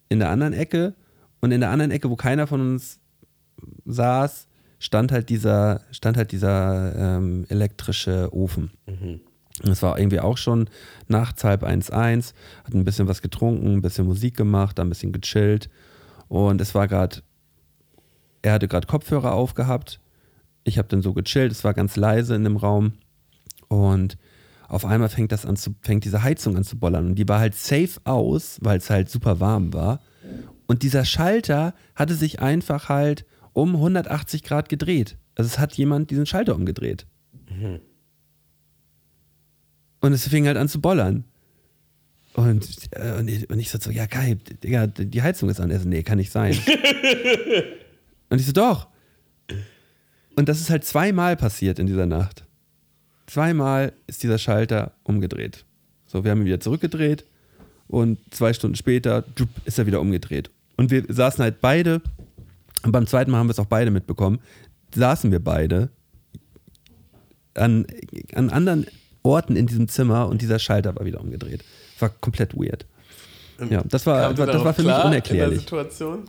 in der anderen Ecke und in der anderen Ecke, wo keiner von uns saß, stand halt dieser, stand halt dieser ähm, elektrische Ofen. Und es war irgendwie auch schon nachts halb eins, eins, hat ein bisschen was getrunken, ein bisschen Musik gemacht, ein bisschen gechillt. Und es war gerade, er hatte gerade Kopfhörer aufgehabt. Ich habe dann so gechillt, es war ganz leise in dem Raum. Und auf einmal fängt das an zu, fängt diese Heizung an zu bollern. Und die war halt safe aus, weil es halt super warm war. Und dieser Schalter hatte sich einfach halt um 180 Grad gedreht. Also es hat jemand diesen Schalter umgedreht. Und es fing halt an zu bollern. Und, äh, und, ich, und ich so, so, ja geil, Digga, die Heizung ist an. Er so, nee, kann nicht sein. und ich so, doch. Und das ist halt zweimal passiert in dieser Nacht. Zweimal ist dieser Schalter umgedreht. So, wir haben ihn wieder zurückgedreht und zwei Stunden später ist er wieder umgedreht. Und wir saßen halt beide, und beim zweiten Mal haben wir es auch beide mitbekommen, saßen wir beide an, an anderen Orten in diesem Zimmer und dieser Schalter war wieder umgedreht. War komplett weird. Ja, das war, ihr das war für mich klar In der unerklärlich. Situation?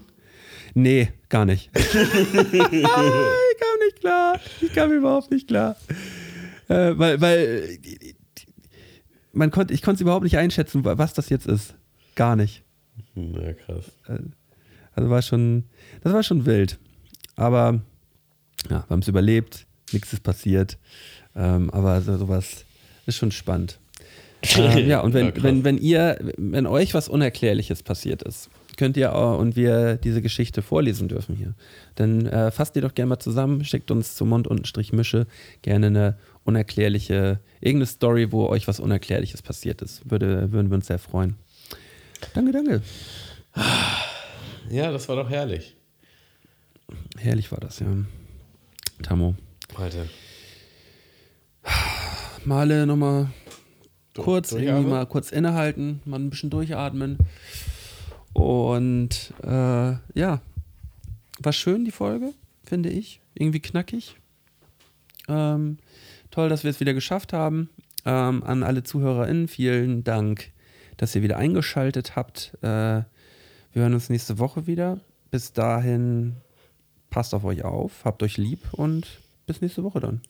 Nee, gar nicht. ich kam nicht klar. Ich kam überhaupt nicht klar. Äh, weil, weil äh, man konnte, ich konnte es überhaupt nicht einschätzen, wa- was das jetzt ist. Gar nicht. Na krass. Also war schon, das war schon wild. Aber ja, wir haben es überlebt, nichts ist passiert. Ähm, aber so, sowas ist schon spannend. ähm, ja, und Ja, wenn, krass. wenn, wenn ihr, wenn euch was Unerklärliches passiert ist, könnt ihr auch, und wir diese Geschichte vorlesen dürfen hier, dann äh, fasst ihr doch gerne mal zusammen, schickt uns zu Mund-Mische gerne eine unerklärliche, irgendeine Story, wo euch was Unerklärliches passiert ist. Würde, würden wir uns sehr freuen. Danke, danke. Ja, das war doch herrlich. Herrlich war das, ja. Tammo. Alter. Male nochmal kurz, irgendwie mal kurz innehalten, mal ein bisschen durchatmen. Und äh, ja, war schön die Folge, finde ich. Irgendwie knackig. Ähm, toll, dass wir es wieder geschafft haben. Ähm, an alle ZuhörerInnen, vielen Dank, dass ihr wieder eingeschaltet habt. Äh, wir hören uns nächste Woche wieder. Bis dahin, passt auf euch auf, habt euch lieb und bis nächste Woche dann.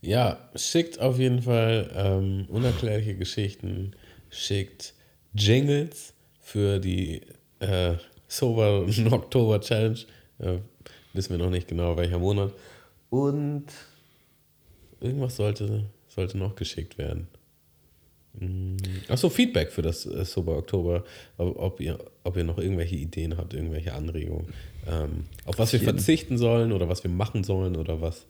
Ja, schickt auf jeden Fall ähm, unerklärliche Geschichten, schickt Jingles für die äh, Sober Oktober Challenge. Äh, wissen wir noch nicht genau, welcher Monat. Und irgendwas sollte, sollte noch geschickt werden. Achso, Feedback für das äh, Sober Oktober, ob, ihr, ob ihr noch irgendwelche Ideen habt, irgendwelche Anregungen, ähm, auf was wir verzichten sollen oder was wir machen sollen oder was,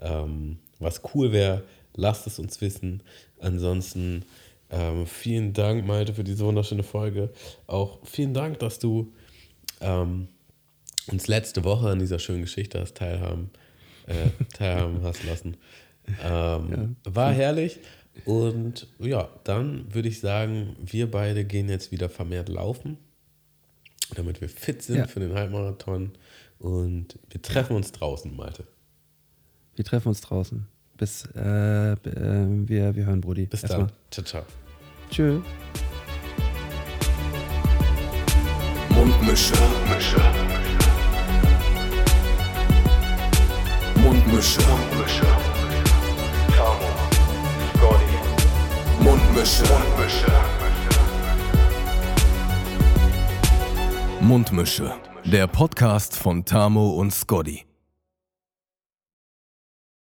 ähm, was cool wäre, lasst es uns wissen. Ansonsten ähm, vielen Dank, Malte, für diese wunderschöne Folge. Auch vielen Dank, dass du ähm, uns letzte Woche an dieser schönen Geschichte hast teilhaben, äh, teilhaben hast lassen. Ähm, War herrlich. Und ja, dann würde ich sagen, wir beide gehen jetzt wieder vermehrt laufen, damit wir fit sind Ja. für den Halbmarathon. Und wir treffen uns draußen, Malte. Wir treffen uns draußen. Bis äh, b- äh, wir, wir hören Brudi. Bis Erstmal. dann. Ciao, ciao. Tschö. Mundmische. Mische. Mundmische. Mische. Mundmische. Mische. Mundmische, der Podcast von Tamo und Scotty.